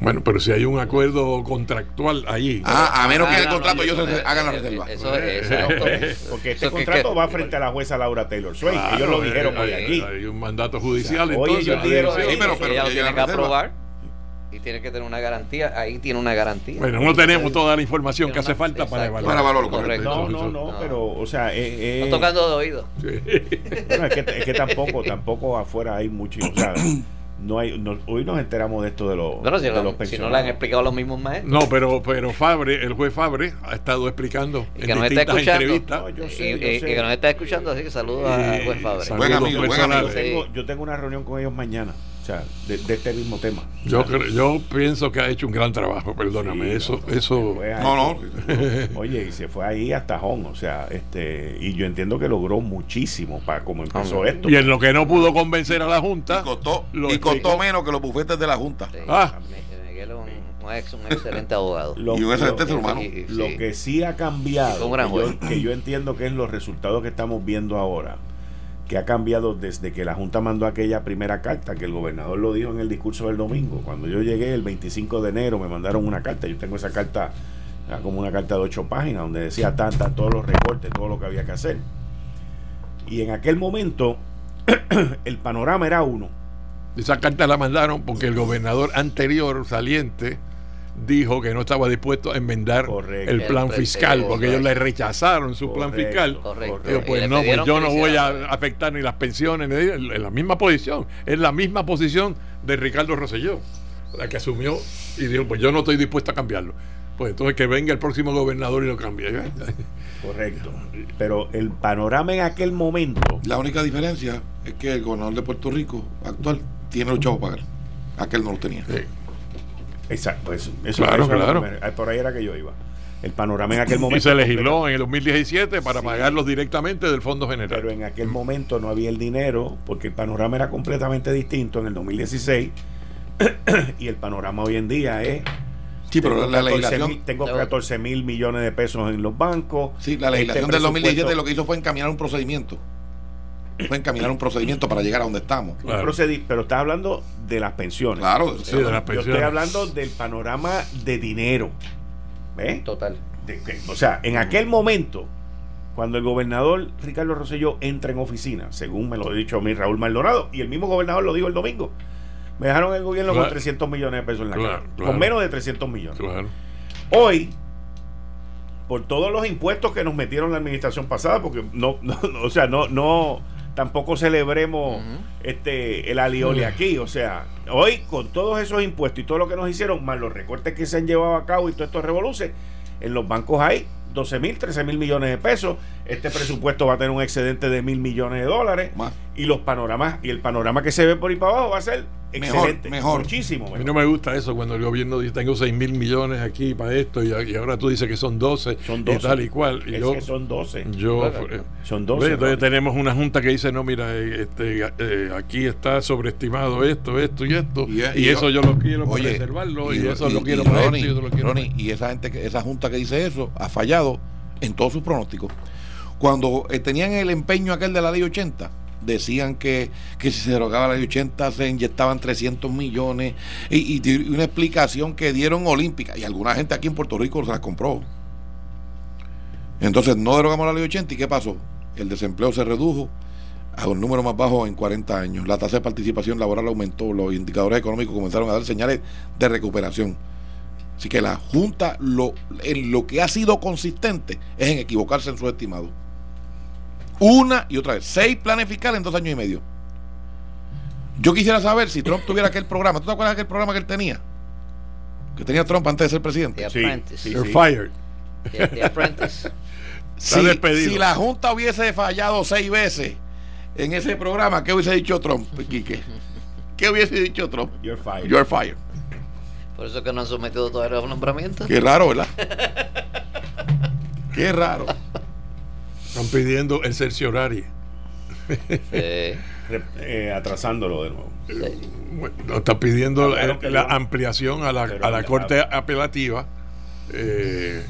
bueno, pero si hay un acuerdo contractual ahí. Ah, a menos que Ah, el no, contrato no, ellos no, se- eh, hagan la eh, reserva. Eso es. Eso eh, es- Porque este eso contrato que- va frente a la jueza Laura Taylor Swain. Claro, ellos lo dijeron hoy aquí. Hay un mandato judicial, Oye, entonces. ellos dijeron sí, pero- ella lo tiene que aprobar y tiene que tener una garantía. Ahí tiene una garantía. Bueno, no tenemos toda la información que hace una- falta para evaluar. Para evaluarlo, Correcto. No, no, Eso- no, No. pero, o sea, eh, eh, Está tocando de oído. Sí. bueno, es, que, es que tampoco, tampoco afuera hay mucho, o sea, no hay, no- hoy nos enteramos de esto de los, Bueno, si, de lo- los si no le han explicado los mismos maestros. No, pero, pero Fabre, el juez Fabre, ha estado explicando Y en que nos está escuchando. entrevistas. No, yo y, sé, yo y- y sé. que nos está escuchando, así que saludos al juez Fabre. saludos Buen amigo, buen Yo amigo. tengo, yo tengo una reunión con ellos mañana. O sea, de, este mismo tema. Yo yo pienso que ha hecho un gran trabajo, perdóname. eso, eso. No, no. [LAUGHS] Oye, y se fue ahí hasta Hong, o sea, este, y yo entiendo que logró muchísimo para cómo empezó esto. Y en lo que no pudo convencer a la Junta. Y costó, y costó menos que los bufetes de la Junta. Ah. Un, ex, un, excelente abogado. Lo, y un excelente ser humano. Lo que sí ha cambiado, que yo entiendo que es los resultados que estamos viendo ahora que ha cambiado desde que la Junta mandó aquella primera carta, que el gobernador lo dijo en el discurso del domingo. Cuando yo llegué el 25 de enero me mandaron una carta, yo tengo esa carta como una carta de ocho páginas, donde decía tanta, todos los recortes, todo lo que había que hacer. Y en aquel momento [CLEARS THROAT] el panorama era uno. Esa carta la mandaron porque el gobernador anterior saliente dijo que no estaba dispuesto a enmendar el plan fiscal porque ellos le rechazaron su plan fiscal. pues no, pues yo no voy a afectar ni las pensiones, ni en la misma posición. Es la misma posición de Ricardo Rosselló, la que asumió y dijo, pues yo no estoy dispuesto a cambiarlo. Pues entonces que venga el próximo gobernador y lo cambie. Correcto. Pero el panorama en aquel momento. La única diferencia es que el gobernador de Puerto Rico actual tiene los chavos para pagar. Aquel no lo tenía. Exacto, eso, claro, claro. por ahí era que yo iba. El panorama en aquel momento. [LAUGHS] Y se legisló en el 2017 para pagarlos directamente del Fondo General. Pero en aquel momento no había el dinero, porque el panorama era completamente distinto en el 2016. [CLEARS THROAT] y el panorama hoy en día es Sí, pero la legislación. tengo 14 mil millones de pesos en los bancos. Sí, la legislación este del 2017 lo que hizo fue encaminar un procedimiento fue encaminar un procedimiento para llegar a donde estamos. pero estás hablando de las pensiones. Claro, sí, de las pensiones. Yo estoy hablando del panorama de dinero. ¿Ves? Total. o sea, en aquel momento, cuando el gobernador Ricardo Rosselló entra en oficina, según me lo ha dicho a mí Raúl Maldonado, y el mismo gobernador lo dijo el domingo, me dejaron el gobierno con 300 millones de pesos en la cara. Con menos de 300 millones. Hoy, por todos los impuestos que nos metieron la administración pasada, porque [LAUGHS] no, no o sea, no, no tampoco celebremos este el alioli aquí. O sea, hoy con todos esos impuestos y todo lo que nos hicieron, más los recortes que se han llevado a cabo y todo estos revoluciones, en los bancos hay 12 mil, 13 mil millones de pesos. Este presupuesto va a tener un excedente de mil millones de dólares. Y los panoramas, y el panorama que se ve por ahí para abajo va a ser excelente. Mejor, Muchísimo A mí no me gusta eso cuando el gobierno dice tengo 6 mil millones aquí para esto y, ahora tú dices que son 12, son 12. y tal y cual. Y yo, son 12. Yo, eh, son 12. Entonces tenemos una junta que dice, no, mira, eh, este, eh, aquí está sobreestimado esto, esto y esto. Y, eso yo lo quiero para reservarlo y, eso lo quiero para esto y eso lo quiero y esa gente, esa junta que dice eso ha fallado en todos sus pronósticos. Cuando eh, tenían el empeño aquel de la ley 80, decían que, si se derogaba la ley 80 se inyectaban 300 millones y, una explicación que dieron olímpica y alguna gente aquí en Puerto Rico se la compró. Entonces no derogamos la ley 80 y ¿qué pasó? El desempleo se redujo a un número más bajo en 40 años. La tasa de participación laboral aumentó, los indicadores económicos comenzaron a dar señales de recuperación. Así que la Junta en lo que ha sido consistente es en equivocarse en su estimado. Una y otra vez. Seis planes fiscales en dos años y medio. Yo quisiera saber si Trump tuviera aquel programa. ¿Tú te acuerdas de aquel programa que él tenía? Que tenía Trump antes de ser presidente. Sí, sí, You're fired. The, Apprentice. [LAUGHS] si, si, la Junta hubiese fallado seis veces en ese programa, ¿qué hubiese dicho Trump, Quique? ¿Qué hubiese dicho Trump? You're fired. You're fired. Por eso que no han sometido todavía los nombramientos. Qué raro, ¿verdad? [LAUGHS] Qué raro. Están pidiendo el cerciorario. Eh, atrasándolo de nuevo. están pidiendo la, ampliación a la, a la Corte Apelativa. Eh,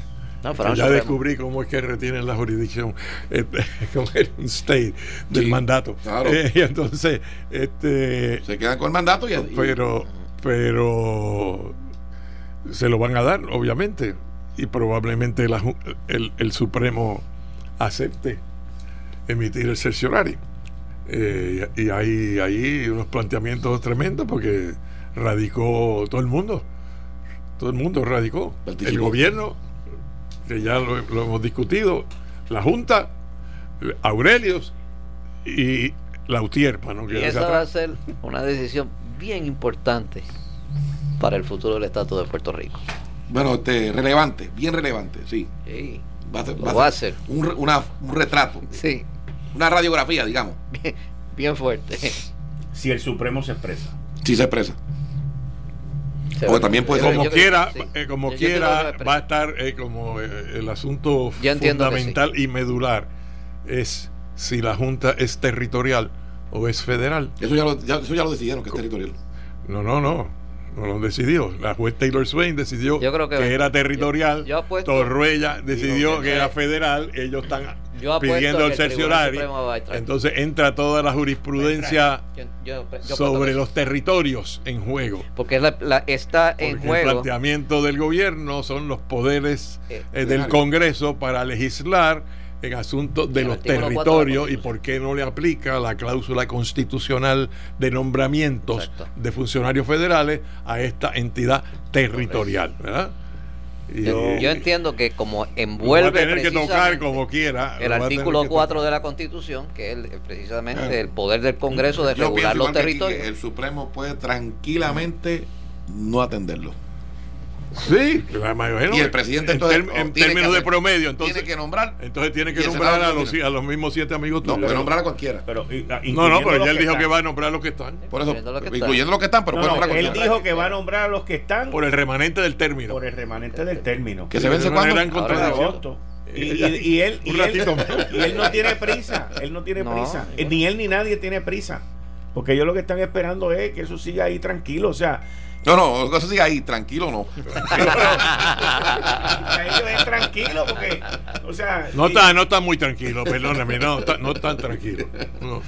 ya descubrí cómo es que retienen la jurisdicción, [LAUGHS] este, como es un state del mandato. Claro. Eh, y entonces, este, se quedan con el mandato y, pero pero se lo van a dar, obviamente, y probablemente el, Supremo acepte emitir el cerciorario. Eh, y hay ahí unos planteamientos tremendos porque radicó todo el mundo. Todo el mundo radicó. El gobierno, que ya lo, hemos discutido, la Junta, Aurelios y Lautier. ¿no? y esa va a ser una decisión bien importante para el futuro del Estado de Puerto Rico. Bueno, este, relevante, bien relevante, sí. Va a ser, Un, un, retrato. Sí. Una radiografía, digamos. Bien, fuerte. Si el Supremo se expresa. Si se expresa. Porque también puede ser. Como quiera, eh, como quiera va a estar eh, como eh, el asunto fundamental y medular es si la Junta es territorial o es federal. Eso ya lo, eso ya lo decidieron, que es territorial. No, no, no no lo decidió. La juez Taylor Swain decidió que, era territorial. Torruella decidió que, era federal. Ellos están pidiendo el cerciorario. Entonces entra toda la jurisprudencia sobre los territorios en juego. Porque la, está en juego. El planteamiento del gobierno son los poderes eh, eh, del Congreso para legislar en asuntos de los territorios y por qué no le aplica la cláusula constitucional de nombramientos de funcionarios federales a esta entidad territorial, ¿verdad? Yo, entiendo que como envuelve tener que tocar como quiera el artículo 4 de la Constitución, que es precisamente el poder del Congreso de regular los territorios. el Supremo puede tranquilamente no atenderlo. Sí, y el presidente en, términos de promedio, entonces tiene que nombrar. Entonces tiene que nombrar a los, a los mismos siete amigos. No, puede nombrar a cualquiera. Pero, no, no, pero ya él dijo que va a nombrar a los que están. Por eso, incluyendo los que están, pero puede nombrar a cualquiera. Él dijo que va a nombrar a los que están. Por el remanente del término. Por el remanente del término. Que se vence cuando. Y, y, él, y, él, y él no tiene prisa, él no tiene prisa, ni él ni nadie tiene prisa, porque ellos lo que están esperando es que eso siga ahí tranquilo, o sea, no, no, eso sí ahí, tranquilo no. [LAUGHS] es tranquilo porque, o sea... No está, no está muy tranquilo, perdóname, no, está, no tan tranquilo. No,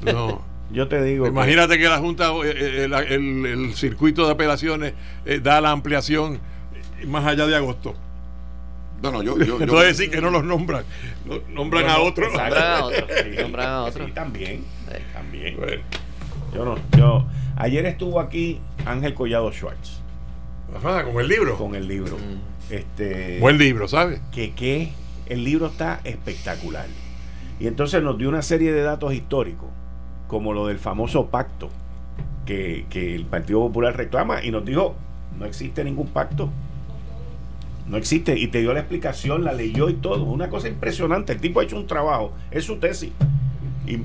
no. Yo te digo. Imagínate que, la Junta, eh, eh, el, el, circuito de apelaciones eh, da la ampliación más allá de agosto. No, no, yo. yo, yo Entonces decir que no los nombran. nombran a otros. Nombran a otros. nombran a otros. Sí, también. También. Yo no, yo. Ayer estuvo aquí Ángel Collado Schwartz. Ajá, con el libro. Con el libro. Mm. Este, Buen libro, ¿sabes? Que, que el libro está espectacular. Y entonces nos dio una serie de datos históricos, como lo del famoso pacto que, que el Partido Popular reclama, y nos dijo, no existe ningún pacto. No existe. Y te dio la explicación, la leyó y todo. Una cosa impresionante. El tipo ha hecho un trabajo. Es su tesis.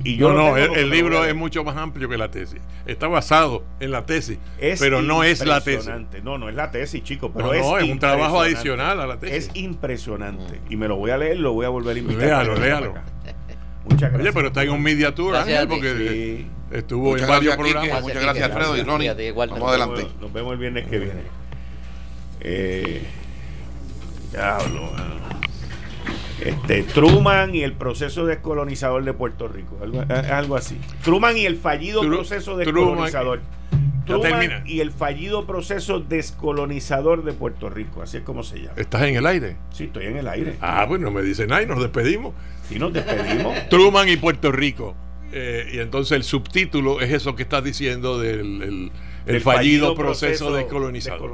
Y, yo no, no, el, libro es mucho más amplio que la tesis. Está basado en la tesis, pero no es la tesis. No, no es la tesis, chicos, pero es, un trabajo adicional a la tesis. Es impresionante. Y me lo voy a leer, lo voy a volver a invitar. Léalo, léalo. Muchas gracias. Oye, pero está en un media tour, Ángel, porque estuvo en varios programas. muchas gracias, Alfredo y Ronnie. Vamos adelante. Nos vemos el viernes que viene. Eh, diablo, este, Truman y el proceso descolonizador de Puerto Rico. Algo, algo así. Truman y el fallido proceso descolonizador. Truman, y el fallido proceso descolonizador de Puerto Rico. Así es como se llama. ¿Estás en el aire? Sí, estoy en el aire. Ah, bueno, me dicen, ay, nos despedimos. Sí, nos despedimos. [LAUGHS] Truman y Puerto Rico. Eh, y entonces el subtítulo es eso que estás diciendo del el, fallido, proceso, descolonizador.